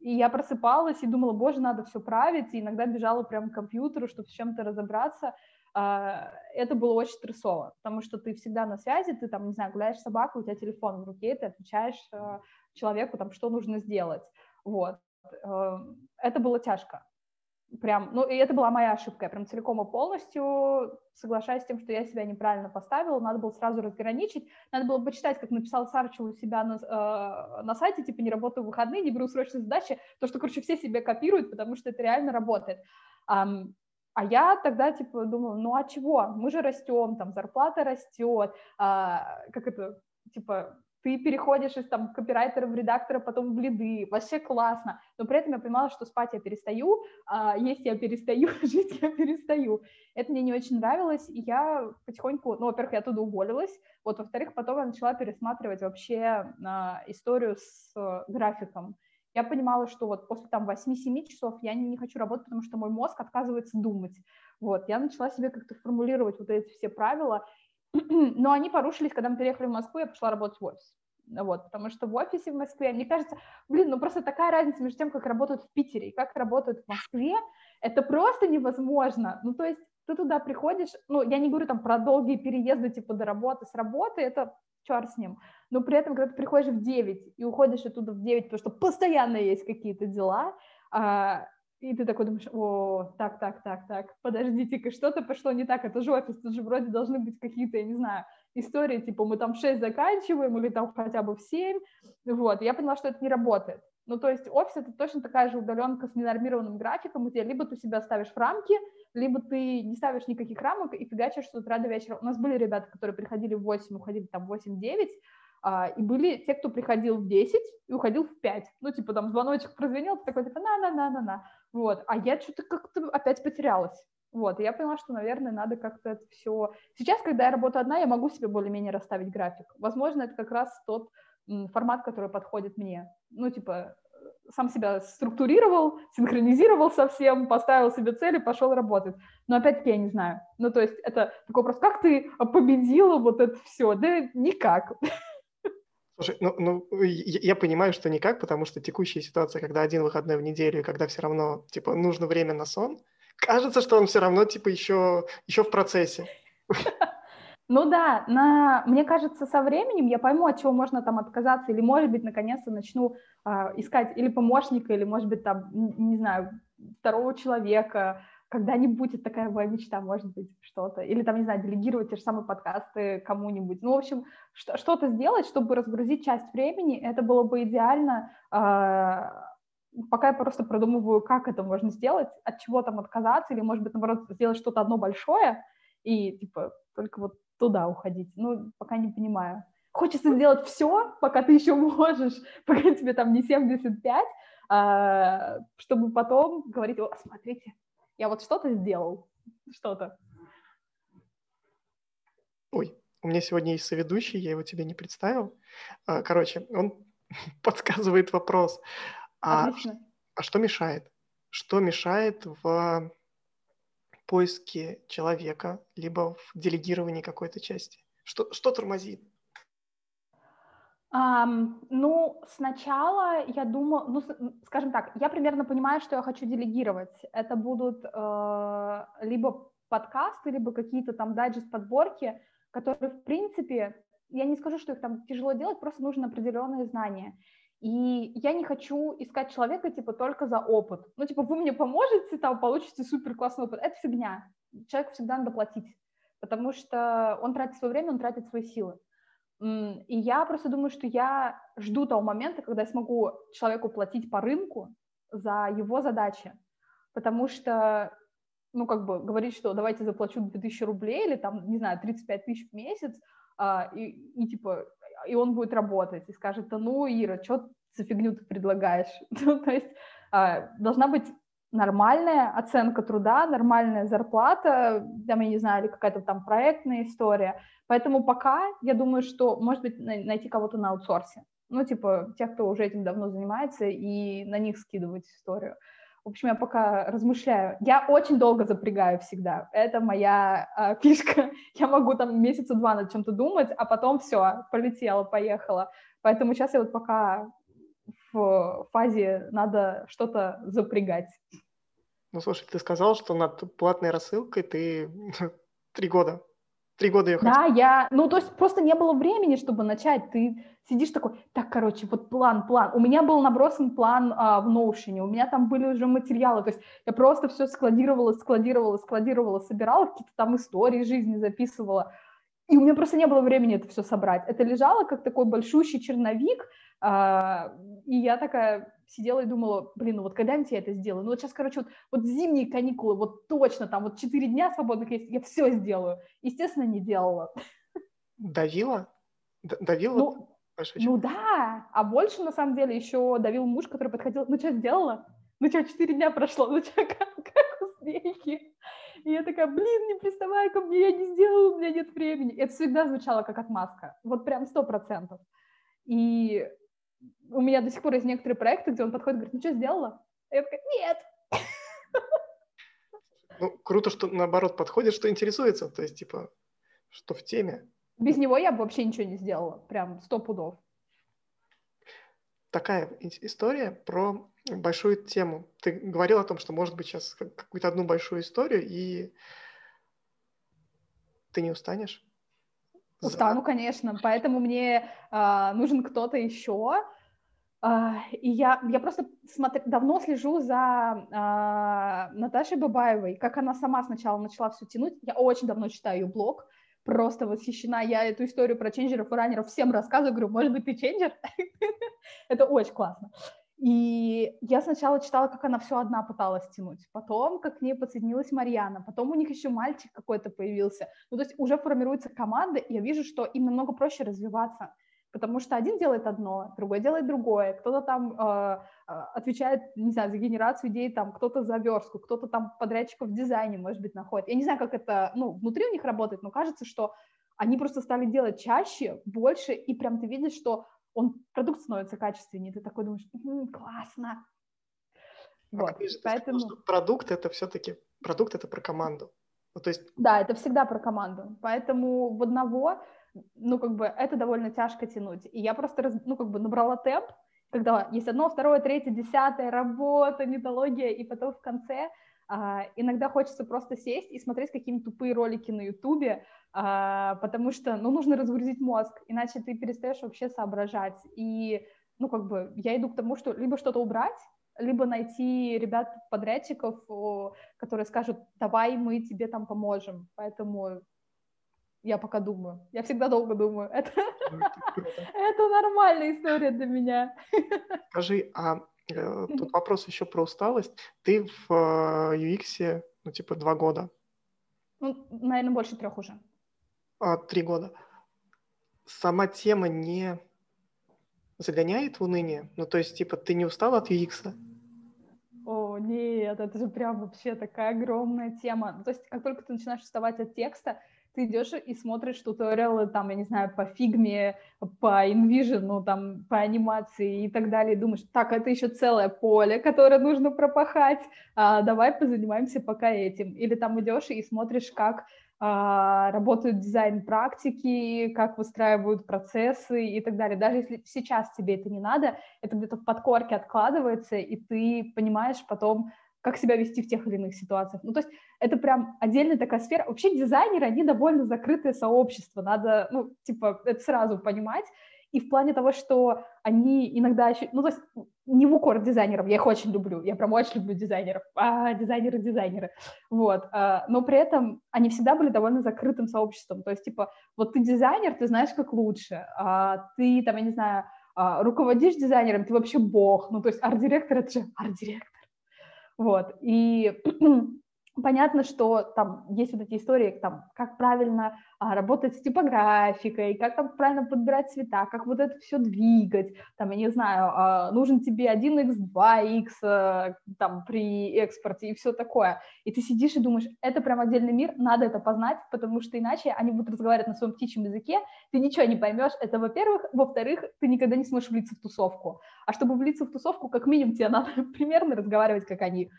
И я просыпалась и думала, боже, надо все править, и иногда бежала прямо к компьютеру, чтобы с чем-то разобраться. А, это было очень стрессово, потому что ты всегда на связи, ты там, не знаю, гуляешь с собакой, у тебя телефон в руке, ты отвечаешь а, человеку, там, что нужно сделать. Вот. Это было тяжко прям, ну, и это была моя ошибка, я прям целиком и полностью соглашаюсь с тем, что я себя неправильно поставила, надо было сразу разграничить, надо было почитать, как написал Сарчев у себя на, э, на сайте, типа, не работаю в выходные, не беру срочные задачи, то, что, короче, все себе копируют, потому что это реально работает. Um, а я тогда, типа, думала, ну, а чего? Мы же растем, там, зарплата растет, а, как это, типа, ты переходишь из там копирайтера в редактора, потом в лиды, вообще классно, но при этом я понимала, что спать я перестаю, а есть я перестаю, жить я перестаю. Это мне не очень нравилось, и я потихоньку, ну, во-первых, я оттуда уволилась, вот, во-вторых, потом я начала пересматривать вообще а, историю с а, графиком. Я понимала, что вот после там 8-7 часов я не, не хочу работать, потому что мой мозг отказывается думать. Вот, я начала себе как-то формулировать вот эти все правила, но они порушились, когда мы переехали в Москву, я пошла работать в офис. Вот, потому что в офисе в Москве, мне кажется, блин, ну просто такая разница между тем, как работают в Питере и как работают в Москве, это просто невозможно. Ну, то есть ты туда приходишь, ну, я не говорю там про долгие переезды, типа, до работы, с работы, это черт с ним, но при этом, когда ты приходишь в 9 и уходишь оттуда в 9, потому что постоянно есть какие-то дела, а, и ты такой думаешь, о, так, так, так, так, подождите-ка, что-то пошло не так, это же офис, тут же вроде должны быть какие-то, я не знаю, истории, типа мы там в 6 заканчиваем или там хотя бы в 7, вот, я поняла, что это не работает. Ну, то есть офис — это точно такая же удаленка с ненормированным графиком, где либо ты себя ставишь в рамки, либо ты не ставишь никаких рамок и фигачишь с утра до вечера. У нас были ребята, которые приходили в 8, уходили там в 8-9, а, и были те, кто приходил в 10 и уходил в 5. Ну, типа там звоночек прозвенел, ты такой, типа, на-на-на-на-на. Вот, а я что-то как-то опять потерялась. Вот, и я поняла, что, наверное, надо как-то это все... Сейчас, когда я работаю одна, я могу себе более-менее расставить график. Возможно, это как раз тот формат, который подходит мне. Ну, типа, сам себя структурировал, синхронизировал совсем, поставил себе цели, пошел работать. Но опять-таки я не знаю. Ну, то есть это такой вопрос, как ты победила вот это все? Да никак. Слушай, ну, ну я, я понимаю, что никак, потому что текущая ситуация, когда один выходной в неделю, и когда все равно, типа, нужно время на сон, кажется, что он все равно, типа, еще, еще в процессе. Ну да, на, мне кажется, со временем я пойму, от чего можно там отказаться, или, может быть, наконец-то начну э, искать или помощника, или, может быть, там, не знаю, второго человека, когда-нибудь такая моя мечта, может быть, что-то. Или там, не знаю, делегировать те же самые подкасты кому-нибудь. Ну, в общем, что-то сделать, чтобы разгрузить часть времени, это было бы идеально. А, пока я просто продумываю, как это можно сделать, от чего там отказаться, или, может быть, наоборот, сделать что-то одно большое и, типа, только вот туда уходить. Ну, пока не понимаю. Хочется сделать все, пока ты еще можешь, пока тебе там не 75, а, чтобы потом говорить, о, смотрите, я вот что-то сделал, что-то. Ой, у меня сегодня есть соведущий, я его тебе не представил. А, короче, он подсказывает вопрос. А, а что мешает? Что мешает в поиске человека, либо в делегировании какой-то части? Что, что тормозит? Um, ну, сначала я думала, ну, скажем так, я примерно понимаю, что я хочу делегировать. Это будут э, либо подкасты, либо какие-то там дайджест-подборки, которые, в принципе, я не скажу, что их там тяжело делать, просто нужны определенные знания. И я не хочу искать человека, типа, только за опыт. Ну, типа, вы мне поможете, там, получите супер классный опыт. Это фигня. Человеку всегда надо платить, потому что он тратит свое время, он тратит свои силы. И я просто думаю, что я жду того момента, когда я смогу человеку платить по рынку за его задачи, потому что, ну, как бы говорить, что давайте заплачу 2000 рублей или там, не знаю, 35 тысяч в месяц, а, и, и типа, и он будет работать, и скажет, ну, Ира, что за фигню ты предлагаешь? ну, то есть а, должна быть нормальная оценка труда, нормальная зарплата, там, я не знаю, или какая-то там проектная история, Поэтому пока я думаю, что, может быть, найти кого-то на аутсорсе. Ну, типа, тех, кто уже этим давно занимается, и на них скидывать историю. В общем, я пока размышляю. Я очень долго запрягаю всегда. Это моя э, фишка. Я могу там месяца два над чем-то думать, а потом все, полетела, поехала. Поэтому сейчас я вот пока в фазе надо что-то запрягать. Ну, слушай, ты сказал, что над платной рассылкой ты три года Три года ее Да, я, ну, то есть просто не было времени, чтобы начать. Ты сидишь такой, так, короче, вот план, план. У меня был набросан план а, в Notion, у меня там были уже материалы, то есть я просто все складировала, складировала, складировала, собирала, какие-то там истории жизни записывала. И у меня просто не было времени это все собрать. Это лежало как такой большущий черновик, а, и я такая сидела и думала, блин, ну вот когда-нибудь я это сделаю. Ну вот сейчас, короче, вот, вот зимние каникулы, вот точно, там вот 4 дня свободных есть, я все сделаю. Естественно, не делала. Давила? Давила? Ну, ну да, а больше, на самом деле, еще давил муж, который подходил, ну что, сделала? Ну что, 4 дня прошло, ну что, как, как успехи? И я такая, блин, не приставай ко мне, я не сделала, у меня нет времени. Это всегда звучало как отмазка, вот прям сто процентов. И у меня до сих пор есть некоторые проекты, где он подходит и говорит, ну что, сделала? А я такая, нет. Ну, круто, что наоборот подходит, что интересуется, то есть, типа, что в теме. Без него я бы вообще ничего не сделала, прям сто пудов. Такая история про большую тему. Ты говорил о том, что может быть сейчас какую-то одну большую историю, и ты не устанешь? Устану, конечно, поэтому мне э, нужен кто-то еще. Э, и я, я просто смотр... давно слежу за э, Наташей Бабаевой, как она сама сначала начала все тянуть. Я очень давно читаю ее блог, просто восхищена. Я эту историю про ченджеров и раннеров всем рассказываю, говорю, может быть, ты ченджер? Это очень классно. И я сначала читала, как она все одна пыталась тянуть, потом, как к ней подсоединилась Марьяна, потом у них еще мальчик какой-то появился. Ну, то есть уже формируется команда, и я вижу, что им намного проще развиваться, потому что один делает одно, другой делает другое, кто-то там э, отвечает, не знаю, за генерацию идей, там, кто-то за верстку, кто-то там подрядчиков в дизайне, может быть, находит. Я не знаю, как это, ну, внутри у них работает, но кажется, что они просто стали делать чаще, больше, и прям ты видишь, что он, продукт становится качественнее, ты такой думаешь, м-м, классно. А вот, а поэтому... Сказал, продукт это все-таки, продукт это про команду. Ну, то есть... Да, это всегда про команду. Поэтому в одного, ну, как бы, это довольно тяжко тянуть. И я просто, ну, как бы, набрала темп, когда есть одно, второе, третье, десятое, работа, методология, и потом в конце а, иногда хочется просто сесть и смотреть какие-нибудь тупые ролики на Ютубе, а, потому что, ну, нужно разгрузить мозг, иначе ты перестаешь вообще соображать. И, ну, как бы, я иду к тому, что либо что-то убрать, либо найти ребят-подрядчиков, которые скажут, давай мы тебе там поможем. Поэтому я пока думаю. Я всегда долго думаю. Это, это нормальная история для меня. Скажи, а э, тут вопрос еще про усталость. Ты в э, UX, ну, типа, два года. Ну, наверное, больше трех уже. А, три года. Сама тема не загоняет в уныние? Ну, то есть, типа, ты не устал от UX? О, нет, это же прям вообще такая огромная тема. Ну, то есть, как только ты начинаешь уставать от текста, ты идешь и смотришь туториалы, там, я не знаю, по фигме, по InVision, ну, там, по анимации и так далее, и думаешь, так, это еще целое поле, которое нужно пропахать, а, давай позанимаемся пока этим. Или там идешь и смотришь, как а, работают дизайн-практики, как выстраивают процессы и так далее. Даже если сейчас тебе это не надо, это где-то в подкорке откладывается, и ты понимаешь потом, как себя вести в тех или иных ситуациях. Ну, то есть это прям отдельная такая сфера. Вообще дизайнеры, они довольно закрытое сообщество, надо, ну, типа, это сразу понимать. И в плане того, что они иногда еще... Ну, то есть не в укор дизайнерам, я их очень люблю, я прям очень люблю дизайнеров, а, дизайнеры, дизайнеры, вот, а, но при этом они всегда были довольно закрытым сообществом, то есть, типа, вот ты дизайнер, ты знаешь, как лучше, а ты, там, я не знаю, а, руководишь дизайнером, ты вообще бог, ну, то есть арт-директор — это же арт-директор, вот, и Понятно, что там есть вот эти истории, там, как правильно а, работать с типографикой, как там правильно подбирать цвета, как вот это все двигать, там, я не знаю, а, нужен тебе 1x, 2x а, там, при экспорте и все такое. И ты сидишь и думаешь, это прям отдельный мир, надо это познать, потому что иначе они будут разговаривать на своем птичьем языке, ты ничего не поймешь, это во-первых. Во-вторых, ты никогда не сможешь влиться в тусовку. А чтобы влиться в тусовку, как минимум тебе надо примерно разговаривать, как они.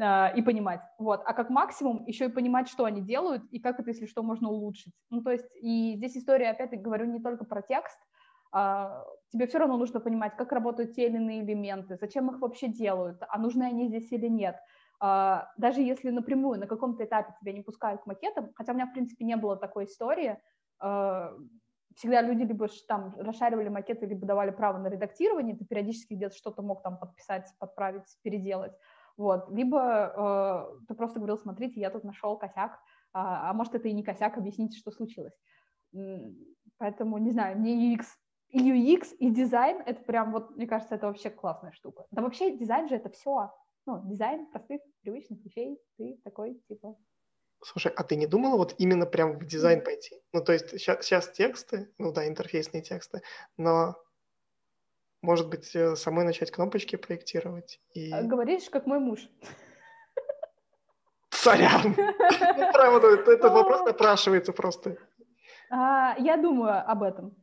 А, и понимать. Вот. А как максимум еще и понимать, что они делают и как это, если что, можно улучшить. Ну, то есть, и здесь история, опять-таки, говорю не только про текст, а, тебе все равно нужно понимать, как работают те или иные элементы, зачем их вообще делают, а нужны они здесь или нет. А, даже если напрямую на каком-то этапе тебя не пускают к макетам, хотя у меня, в принципе, не было такой истории, всегда люди либо там расшаривали макеты, либо давали право на редактирование, ты периодически где-то что-то мог там подписать, подправить, переделать. Вот. Либо э, ты просто говорил, смотрите, я тут нашел косяк, а, а может, это и не косяк, объясните, что случилось. Поэтому, не знаю, мне UX, и UX, и дизайн, это прям вот, мне кажется, это вообще классная штука. Да вообще дизайн же это все. Ну, дизайн простых, привычных вещей, ты такой, типа... Слушай, а ты не думала вот именно прям в дизайн пойти? Ну, то есть сейчас, сейчас тексты, ну да, интерфейсные тексты, но может быть, э, самой начать кнопочки проектировать? И... А, говоришь, как мой муж. Сорян! Ну, правда, этот вопрос напрашивается просто. А, я думаю об этом.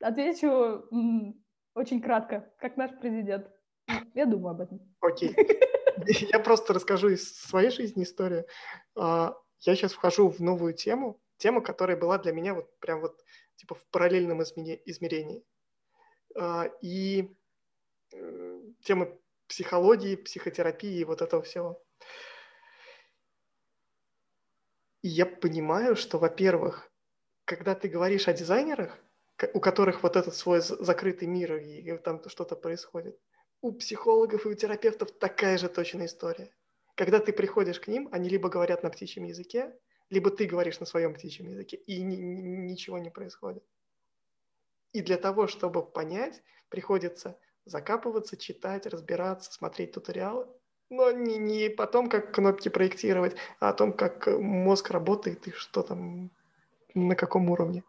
Отвечу очень кратко, как наш президент. Я думаю об этом. Окей. Я просто расскажу из своей жизни историю. А, я сейчас вхожу в новую тему, тему, которая была для меня вот прям вот типа в параллельном измерении. А, и э, темы психологии, психотерапии и вот этого всего. И я понимаю, что, во-первых, когда ты говоришь о дизайнерах, у которых вот этот свой закрытый мир и там что-то происходит, у психологов и у терапевтов такая же точная история. Когда ты приходишь к ним, они либо говорят на птичьем языке, либо ты говоришь на своем птичьем языке, и ни- ничего не происходит. И для того, чтобы понять, приходится закапываться, читать, разбираться, смотреть туториалы. Но не, не потом, как кнопки проектировать, а о том, как мозг работает и что там, на каком уровне.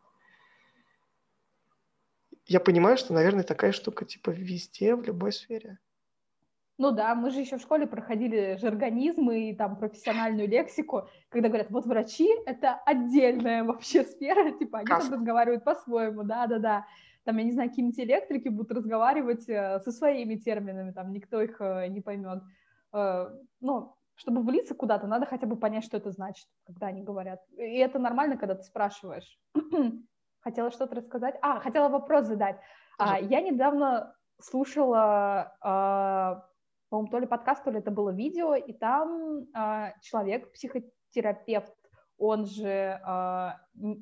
Я понимаю, что, наверное, такая штука типа везде, в любой сфере. Ну да, мы же еще в школе проходили жаргонизмы и там профессиональную лексику, когда говорят, вот врачи — это отдельная вообще сфера, типа они Каска. там разговаривают по-своему, да-да-да. Там, я не знаю, какие-нибудь электрики будут разговаривать э, со своими терминами, там никто их э, не поймет. Э, ну, чтобы влиться куда-то, надо хотя бы понять, что это значит, когда они говорят. И это нормально, когда ты спрашиваешь. хотела что-то рассказать. А, хотела вопрос задать. А, я недавно слушала, а, по-моему, то ли подкаст, то ли это было видео, и там а, человек, психотерапевт, он же, э,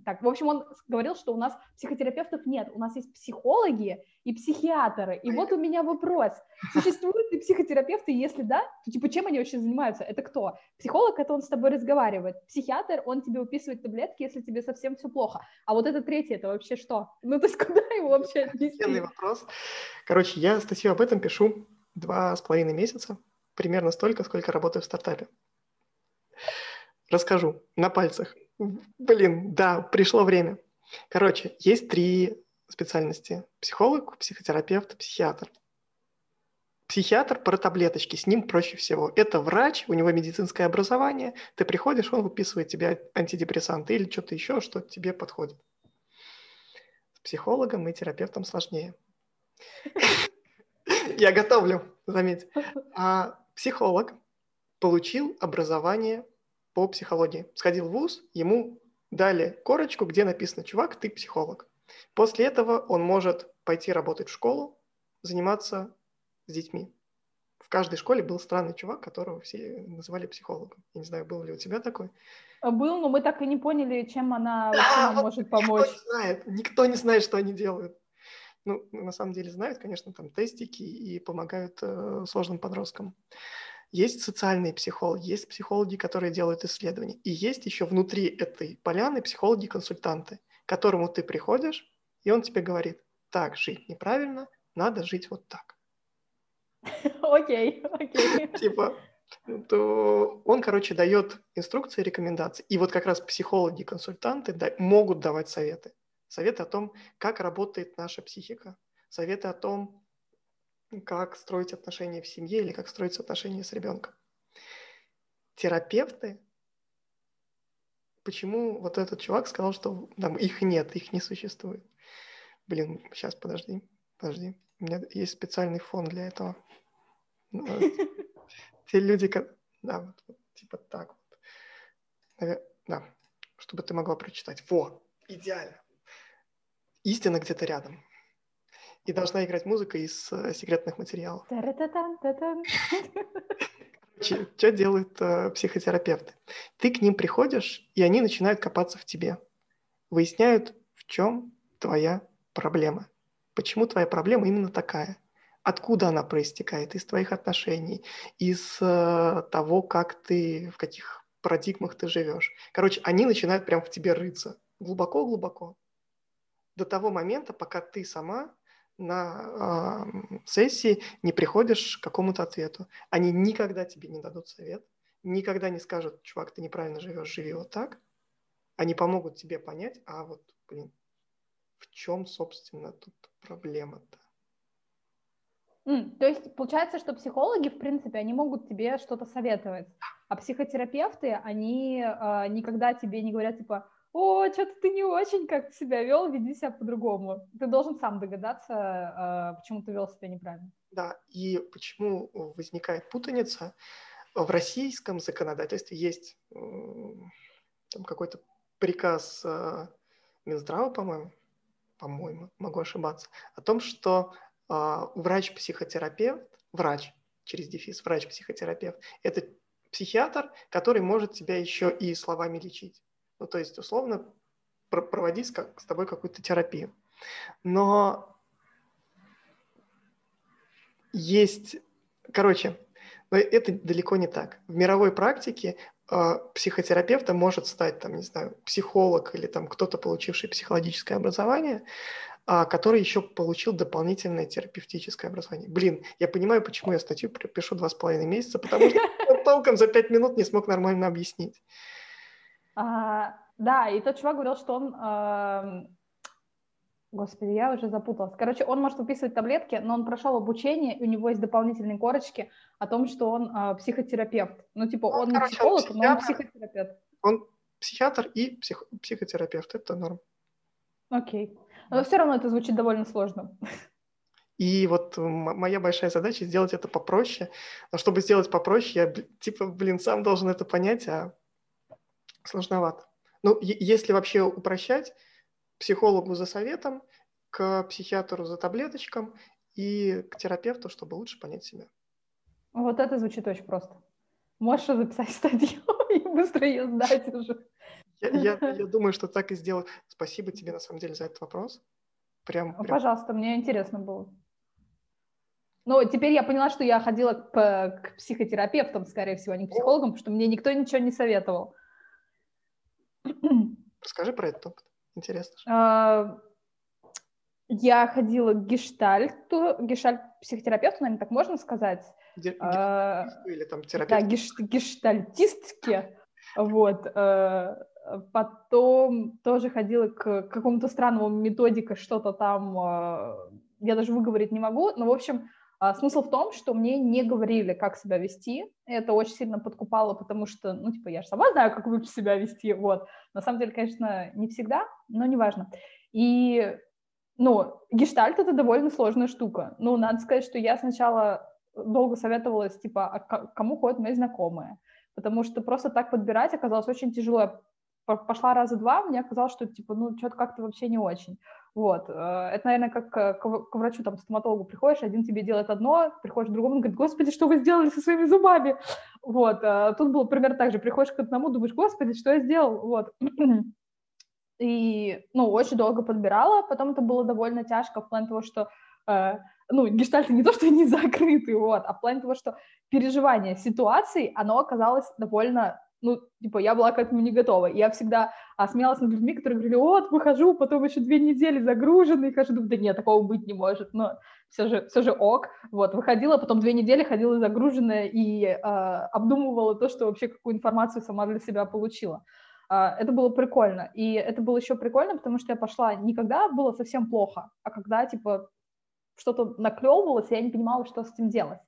так, в общем, он говорил, что у нас психотерапевтов нет, у нас есть психологи и психиатры. И вот у меня вопрос, существуют ли психотерапевты, если да, то типа чем они вообще занимаются? Это кто? Психолог — это он с тобой разговаривает, психиатр — он тебе выписывает таблетки, если тебе совсем все плохо. А вот это третье — это вообще что? Ну, то есть куда его вообще отнести? вопрос. Короче, я статью об этом пишу два с половиной месяца, примерно столько, сколько работаю в стартапе. Расскажу на пальцах. Блин, да, пришло время. Короче, есть три специальности. Психолог, психотерапевт, психиатр. Психиатр про таблеточки, с ним проще всего. Это врач, у него медицинское образование. Ты приходишь, он выписывает тебе антидепрессанты или что-то еще, что тебе подходит. С психологом и терапевтом сложнее. Я готовлю, заметь. А психолог получил образование по психологии. Сходил в ВУЗ, ему дали корочку, где написано «Чувак, ты психолог». После этого он может пойти работать в школу, заниматься с детьми. В каждой школе был странный чувак, которого все называли психологом. Я не знаю, был ли у тебя такой? А был, но мы так и не поняли, чем она, да, вот может помочь. Никто не знает, никто не знает, что они делают. Ну, на самом деле знают, конечно, там тестики и помогают э, сложным подросткам. Есть социальные психологи, есть психологи, которые делают исследования. И есть еще внутри этой поляны психологи-консультанты, к которому ты приходишь, и он тебе говорит, так, жить неправильно, надо жить вот так. Окей, окей. Типа, то он, короче, дает инструкции, рекомендации. И вот как раз психологи, консультанты могут давать советы. Советы о том, как работает наша психика. Советы о том, как строить отношения в семье или как строить отношения с ребенком. Терапевты, почему вот этот чувак сказал, что там их нет, их не существует. Блин, сейчас подожди, подожди. У меня есть специальный фон для этого. Ну, те люди, да, вот, типа так вот. Да, чтобы ты могла прочитать. Во, идеально. Истина где-то рядом. И должна играть музыка из э, секретных материалов. Короче, что делают э, психотерапевты? Ты к ним приходишь, и они начинают копаться в тебе. Выясняют, в чем твоя проблема. Почему твоя проблема именно такая? Откуда она проистекает? Из твоих отношений, из э, того, как ты, в каких парадигмах ты живешь. Короче, они начинают прям в тебе рыться. Глубоко-глубоко. До того момента, пока ты сама на э, сессии не приходишь к какому-то ответу. Они никогда тебе не дадут совет, никогда не скажут, чувак, ты неправильно живешь, живи вот так. Они помогут тебе понять, а вот, блин, в чем, собственно, тут проблема-то? Mm, то есть получается, что психологи, в принципе, они могут тебе что-то советовать, а психотерапевты, они э, никогда тебе не говорят, типа, о, что-то ты не очень как себя вел, веди себя по-другому. Ты должен сам догадаться, а, почему ты вел себя неправильно. Да, и почему возникает путаница. В российском законодательстве есть какой-то приказ а, Минздрава, по-моему, по-моему, могу ошибаться, о том, что а, врач-психотерапевт, врач через дефис, врач-психотерапевт, это психиатр, который может тебя еще и словами лечить. Ну, то есть, условно, проводить с тобой какую-то терапию. Но есть, короче, это далеко не так. В мировой практике э, психотерапевтом может стать, там, не знаю, психолог или там кто-то, получивший психологическое образование, э, который еще получил дополнительное терапевтическое образование. Блин, я понимаю, почему я статью пишу два с половиной месяца, потому что толком за пять минут не смог нормально объяснить. А, да, и тот чувак говорил, что он... А, господи, я уже запуталась. Короче, он может выписывать таблетки, но он прошел обучение, и у него есть дополнительные корочки о том, что он а, психотерапевт. Ну, типа, он, он не психолог, он но он психотерапевт. Он психиатр и псих... психотерапевт, это норм. Окей. Но все равно это звучит довольно сложно. И вот моя большая задача сделать это попроще. Но чтобы сделать попроще, я, типа, блин, сам должен это понять, а сложновато. Ну, если вообще упрощать, психологу за советом, к психиатру за таблеточком и к терапевту, чтобы лучше понять себя. Вот это звучит очень просто. Можешь записать статью и быстро ее сдать уже. Я, я, я думаю, что так и сделаю. Спасибо тебе, на самом деле, за этот вопрос. Прям, прям... Пожалуйста, мне интересно было. Но теперь я поняла, что я ходила к, к психотерапевтам, скорее всего, а не к психологам, потому что мне никто ничего не советовал. Расскажи про этот опыт. Интересно. А, я ходила к гештальту, гештальт-психотерапевту, наверное, так можно сказать. Ге- а, или там терапевт? Да, геш- гештальтистке. Вот. А, потом тоже ходила к какому-то странному методике, что-то там, а, я даже выговорить не могу, но, в общем, а, смысл в том, что мне не говорили, как себя вести. Это очень сильно подкупало, потому что, ну, типа, я же сама знаю, как лучше себя вести, вот. На самом деле, конечно, не всегда, но неважно. И, ну, гештальт — это довольно сложная штука. Ну, надо сказать, что я сначала долго советовалась, типа, а кому ходят мои знакомые, потому что просто так подбирать оказалось очень тяжело. Я пошла раза два, мне оказалось, что, типа, ну, что-то как-то вообще не очень. Вот. Э, это, наверное, как к врачу, там, стоматологу приходишь, один тебе делает одно, приходишь к другому, он говорит, господи, что вы сделали со своими зубами? Вот. Э, тут было примерно так же. Приходишь к одному, думаешь, господи, что я сделал? Вот. И, ну, очень долго подбирала, потом это было довольно тяжко в плане того, что э, ну, гештальты не то, что не закрыты, вот, а в плане того, что переживание ситуации, оно оказалось довольно ну, типа, я была к этому не готова. Я всегда а, смеялась над людьми, которые говорили, вот, выхожу, потом еще две недели загруженный, хожу, думаю, да нет, такого быть не может, но все же, все же ок. Вот, выходила, потом две недели ходила загруженная и э, обдумывала то, что вообще какую информацию сама для себя получила. Э, это было прикольно. И это было еще прикольно, потому что я пошла не когда было совсем плохо, а когда, типа, что-то наклевывалось, и я не понимала, что с этим делать.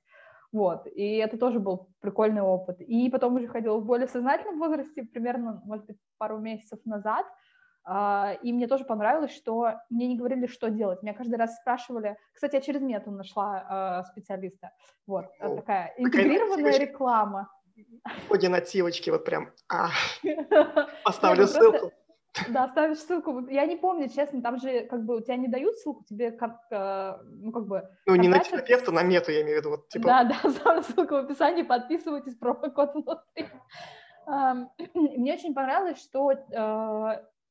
Вот, и это тоже был прикольный опыт. И потом уже ходила в более сознательном возрасте, примерно, может быть, пару месяцев назад, Uh, и мне тоже понравилось, что мне не говорили, что делать. Меня каждый раз спрашивали. Кстати, я через мету нашла uh, специалиста. Вот, oh, такая интегрированная реклама. Ходи нативочки, вот прям. А, оставлю ссылку. Да, ставишь ссылку. Я не помню, честно, там же как бы у тебя не дают ссылку, тебе как, э, ну как бы... Ну не на терапевта, на мету, я имею в виду. Вот, типа... Да, да, ставлю ссылку в описании, подписывайтесь, промокод внутри. Мне очень понравилось, что э,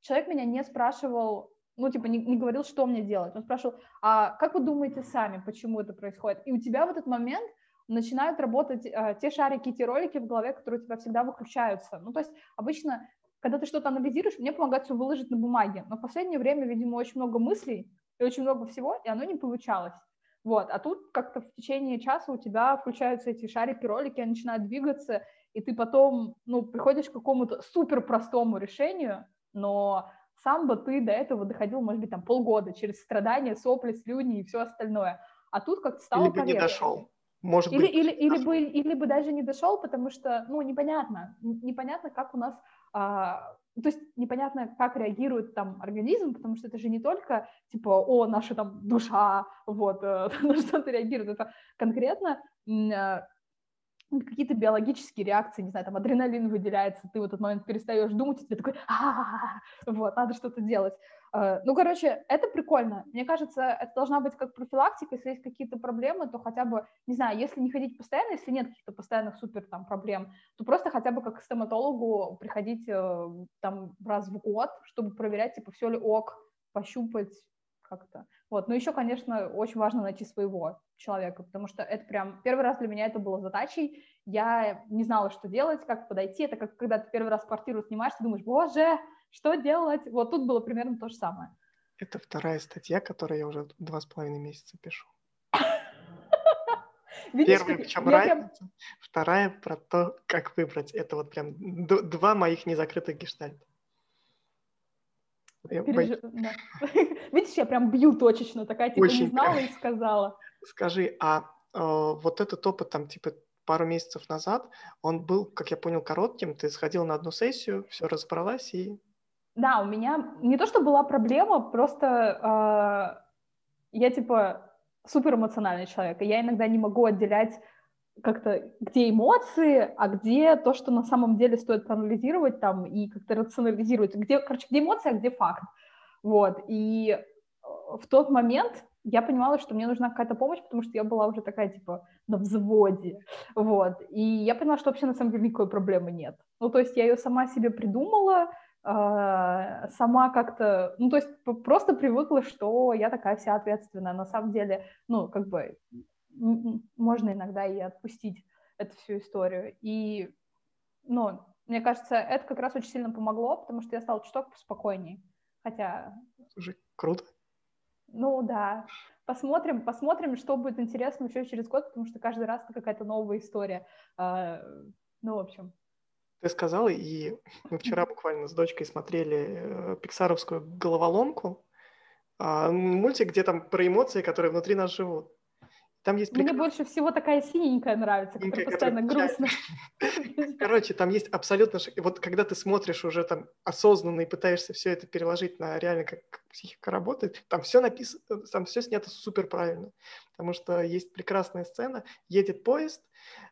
человек меня не спрашивал, ну типа не, не говорил, что мне делать. Он спрашивал, а как вы думаете сами, почему это происходит? И у тебя в этот момент начинают работать э, те шарики, те ролики в голове, которые у тебя всегда выключаются. Ну, то есть обычно когда ты что-то анализируешь, мне помогает все выложить на бумаге. Но в последнее время, видимо, очень много мыслей и очень много всего, и оно не получалось. Вот, а тут как-то в течение часа у тебя включаются эти шарики, ролики, они начинают двигаться, и ты потом, ну, приходишь к какому-то супер простому решению, но сам бы ты до этого доходил, может быть, там полгода через страдания, сопли, слюни и все остальное. А тут как-то стало Или бы не дошел. Может или, быть. Или, или, бы, или бы даже не дошел, потому что, ну, непонятно. Непонятно, как у нас то есть непонятно, как реагирует там организм, потому что это же не только типа, о, наша там душа, вот, э, на что-то реагирует, это конкретно э, какие-то биологические реакции, не знаю, там адреналин выделяется, ты в этот момент перестаешь думать, и тебе такой, вот, надо что-то делать. Э, ну, короче, это прикольно. Мне кажется, это должна быть как профилактика, если есть какие-то проблемы, то хотя бы, не знаю, если не ходить постоянно, если нет каких-то постоянных супер там проблем, то просто хотя бы как к стоматологу приходить э, там раз в год, чтобы проверять, типа, все ли ок, пощупать как-то. Вот, но еще, конечно, очень важно найти своего человека, потому что это прям первый раз для меня это было задачей. Я не знала, что делать, как подойти. Это как когда ты первый раз квартиру снимаешь, ты думаешь, боже, что делать? Вот тут было примерно то же самое. Это вторая статья, которую я уже два с половиной месяца пишу. Первая, причем разница, вторая про то, как выбрать. Это вот прям два моих незакрытых гештальта. Переж... Да. Видишь, я прям бью точечно, такая типа Очень. не знала и сказала. Скажи, а э, вот этот опыт там типа пару месяцев назад, он был, как я понял, коротким, ты сходил на одну сессию, все разобралась и... Да, у меня не то, что была проблема, просто э, я типа супер эмоциональный человек, и я иногда не могу отделять как-то, где эмоции, а где то, что на самом деле стоит проанализировать там и как-то рационализировать, где, короче, где эмоция, а где факт, вот, и э, в тот момент я понимала, что мне нужна какая-то помощь, потому что я была уже такая, типа, на взводе, вот, и я поняла, что вообще на самом деле никакой проблемы нет, ну, то есть я ее сама себе придумала, а, сама как-то, ну, то есть просто привыкла, что я такая вся ответственная. На самом деле, ну, как бы можно иногда и отпустить эту всю историю. И, ну, мне кажется, это как раз очень сильно помогло, потому что я стала чуток спокойнее. Хотя... Слушай, круто. Ну, да. Посмотрим, посмотрим, что будет интересно еще через год, потому что каждый раз это какая-то новая история. А, ну, в общем, ты сказал, и мы вчера буквально с дочкой смотрели э, пиксаровскую головоломку, а, мультик, где там про эмоции, которые внутри нас живут. Там есть прекра... Мне больше всего такая синенькая нравится, синенькая, которая постоянно грустно. Короче, там есть абсолютно... Вот когда ты смотришь уже там осознанно и пытаешься все это переложить на реально, как психика работает, там все написано, там все снято супер правильно. Потому что есть прекрасная сцена, едет поезд,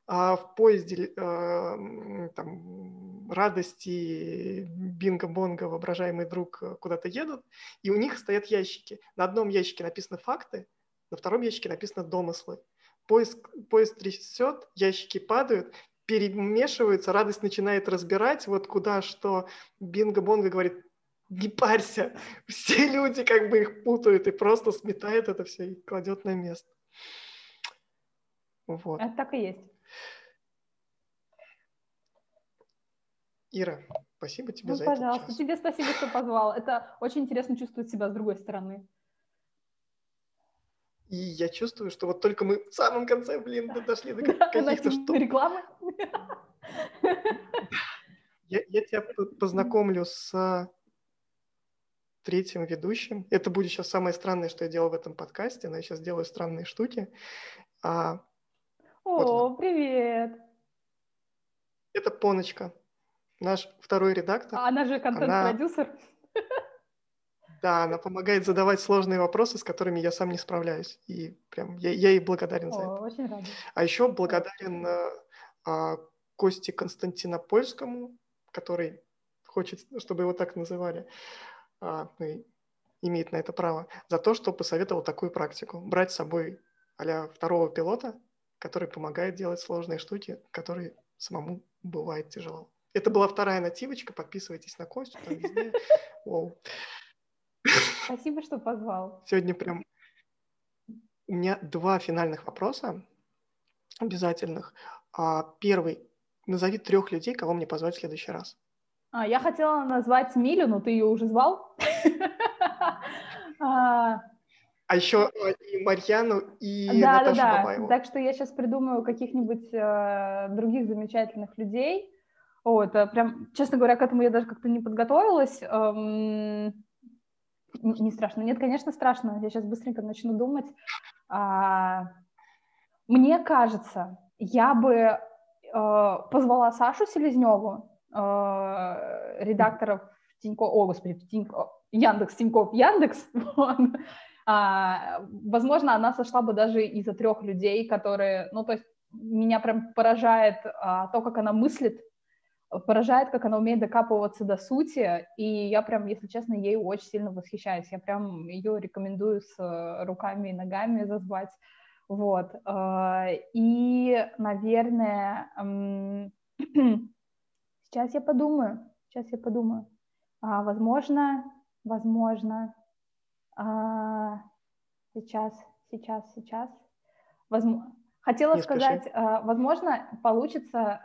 а в поезде э, там радости Бинго-Бонго, воображаемый друг, куда-то едут, и у них стоят ящики. На одном ящике написаны факты, на втором ящике написано «домыслы». Поезд, поезд трясет, ящики падают, перемешиваются, радость начинает разбирать, вот куда что. Бинго-бонго говорит, не парься, все люди как бы их путают и просто сметает это все и кладет на место. Вот. Это так и есть. Ира, спасибо тебе ну, за пожалуйста. этот час. Тебе спасибо, что позвал. Это очень интересно чувствовать себя с другой стороны. И я чувствую, что вот только мы в самом конце, блин, дошли до каких-то что... Рекламы? Я, я тебя познакомлю с третьим ведущим. Это будет сейчас самое странное, что я делал в этом подкасте, но я сейчас делаю странные штуки. А, О, вот привет! Это Поночка, наш второй редактор. А она же контент-продюсер. Она... Да, она помогает задавать сложные вопросы, с которыми я сам не справляюсь. И прям я, я ей благодарен О, за это. Очень рада. А еще благодарен а, Косте Константинопольскому, который хочет, чтобы его так называли, а, ну, имеет на это право, за то, что посоветовал такую практику. Брать с собой а второго пилота, который помогает делать сложные штуки, которые самому бывает тяжело. Это была вторая нативочка. Подписывайтесь на Костю, там везде. Спасибо, что позвал. Сегодня прям у меня два финальных вопроса обязательных. А, первый. Назови трех людей, кого мне позвать в следующий раз. А, я хотела назвать Милю, но ты ее уже звал. А, а еще и Марьяну, и да, Наташу да, Бабаеву. Так что я сейчас придумаю каких-нибудь э, других замечательных людей. О, это прям, честно говоря, к этому я даже как-то не подготовилась. Эм, не страшно. Нет, конечно, страшно. Я сейчас быстренько начну думать. А, мне кажется, я бы э, позвала Сашу Селезневу, э, редакторов Тинькофф, о, господи, Тинько, Яндекс, Тинькофф, Яндекс, а, возможно, она сошла бы даже из-за трех людей, которые, ну, то есть меня прям поражает а, то, как она мыслит, поражает, как она умеет докапываться до сути, и я прям, если честно, ей очень сильно восхищаюсь. Я прям ее рекомендую с руками и ногами зазвать. Вот. Э, и, наверное, сейчас я подумаю, сейчас я подумаю. А, возможно, возможно, а, сейчас, сейчас, сейчас. Возможно, хотела Не сказать. А, возможно, получится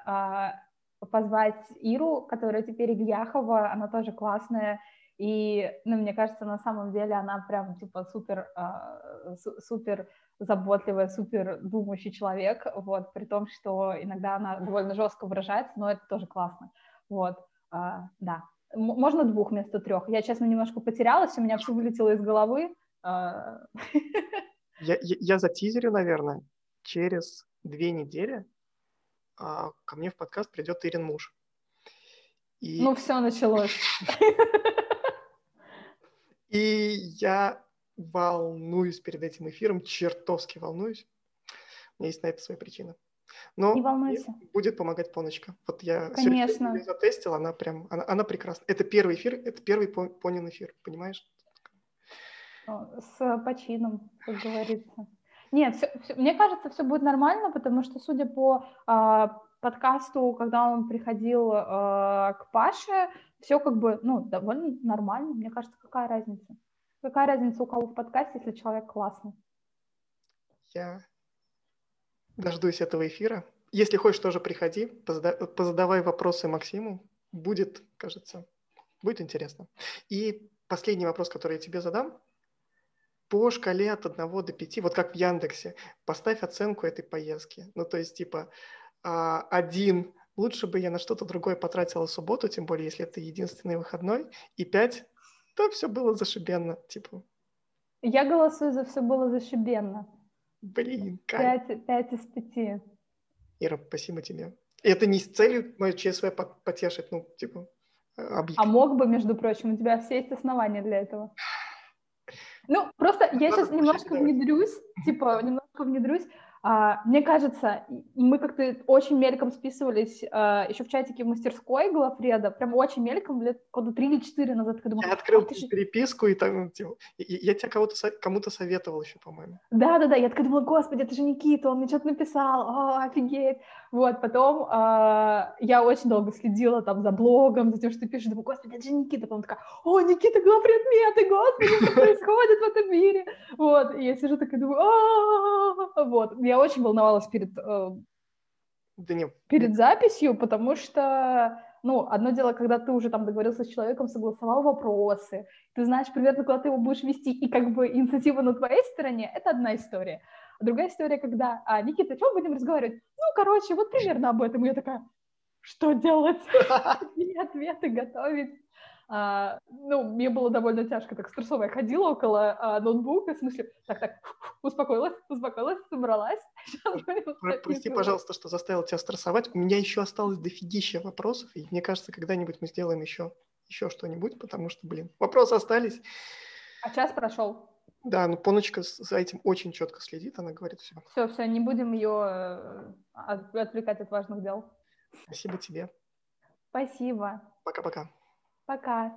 позвать Иру, которая теперь Ильяхова, она тоже классная, и, ну, мне кажется, на самом деле она прям, типа, супер, э, супер заботливая, супер думающий человек, вот, при том, что иногда она довольно жестко выражается, но это тоже классно, вот, э, да. Можно двух вместо трех. Я, честно, немножко потерялась, у меня все вылетело из головы. Э. Я, я, я затизерю, наверное, через две недели а, ко мне в подкаст придет Ирин муж. И... Ну, все началось. И я волнуюсь перед этим эфиром, чертовски волнуюсь. У меня есть на это свои причины. Но не волнуйся. будет помогать Поночка. Вот я Конечно. ее затестил, она прям, она, она прекрасна. Это первый эфир, это первый Понин эфир, понимаешь? С почином, как говорится. Нет, все, все, мне кажется, все будет нормально, потому что, судя по э, подкасту, когда он приходил э, к Паше, все как бы, ну, довольно нормально. Мне кажется, какая разница? Какая разница у кого в подкасте, если человек классный? Я дождусь этого эфира. Если хочешь, тоже приходи, позадавай вопросы Максиму. Будет, кажется, будет интересно. И последний вопрос, который я тебе задам – по шкале от 1 до 5, вот как в Яндексе, поставь оценку этой поездки. Ну, то есть, типа, а, один, лучше бы я на что-то другое потратила субботу, тем более, если это единственный выходной, и пять, то все было зашибенно, типа. Я голосую за все было зашибенно. Блин, кайф. Пять, пять из пяти. Ира, спасибо тебе. И это не с целью мое ЧСВ потешить, ну, типа, объективно. А мог бы, между прочим, у тебя все есть основания для этого. Ну, просто я сейчас немножко внедрюсь, типа, немножко внедрюсь. А, мне кажется, мы как-то очень мельком списывались а, еще в чатике в мастерской Глафреда, прям очень мельком, лет года три или четыре назад. Я думала, я открыл а, же... переписку, и там, типа, я тебя кого-то, кому-то советовал еще, по-моему. Да-да-да, я такая думала, господи, это же Никита, он мне что-то написал, о, офигеть. Вот, потом а, я очень долго следила там за блогом, за тем, что ты пишешь, думаю, господи, это же Никита. Потом такая, о, Никита Глафред Меты, господи, что происходит в этом мире? Вот, и я сижу такая, думаю, вот, я очень волновалась перед, э, да не... перед записью, потому что, ну, одно дело, когда ты уже там договорился с человеком, согласовал вопросы, ты знаешь примерно, куда ты его будешь вести, и как бы инициатива на твоей стороне, это одна история. А другая история, когда, а, Никита, что будем разговаривать? Ну, короче, вот примерно об этом. И я такая, что делать? Какие ответы готовить? А, ну, мне было довольно тяжко, так стрессово. Я ходила около а, ноутбука, в смысле, так, так, успокоилась, успокоилась, собралась. Прости, пожалуйста, что заставил тебя стрессовать. У меня еще осталось дофигища вопросов, и мне кажется, когда-нибудь мы сделаем еще, еще что-нибудь, потому что, блин, вопросы остались. А час прошел. Да, ну Поночка за этим очень четко следит, она говорит все. Все, все, не будем ее э, отвлекать от важных дел. Спасибо тебе. Спасибо. Пока-пока. Пока.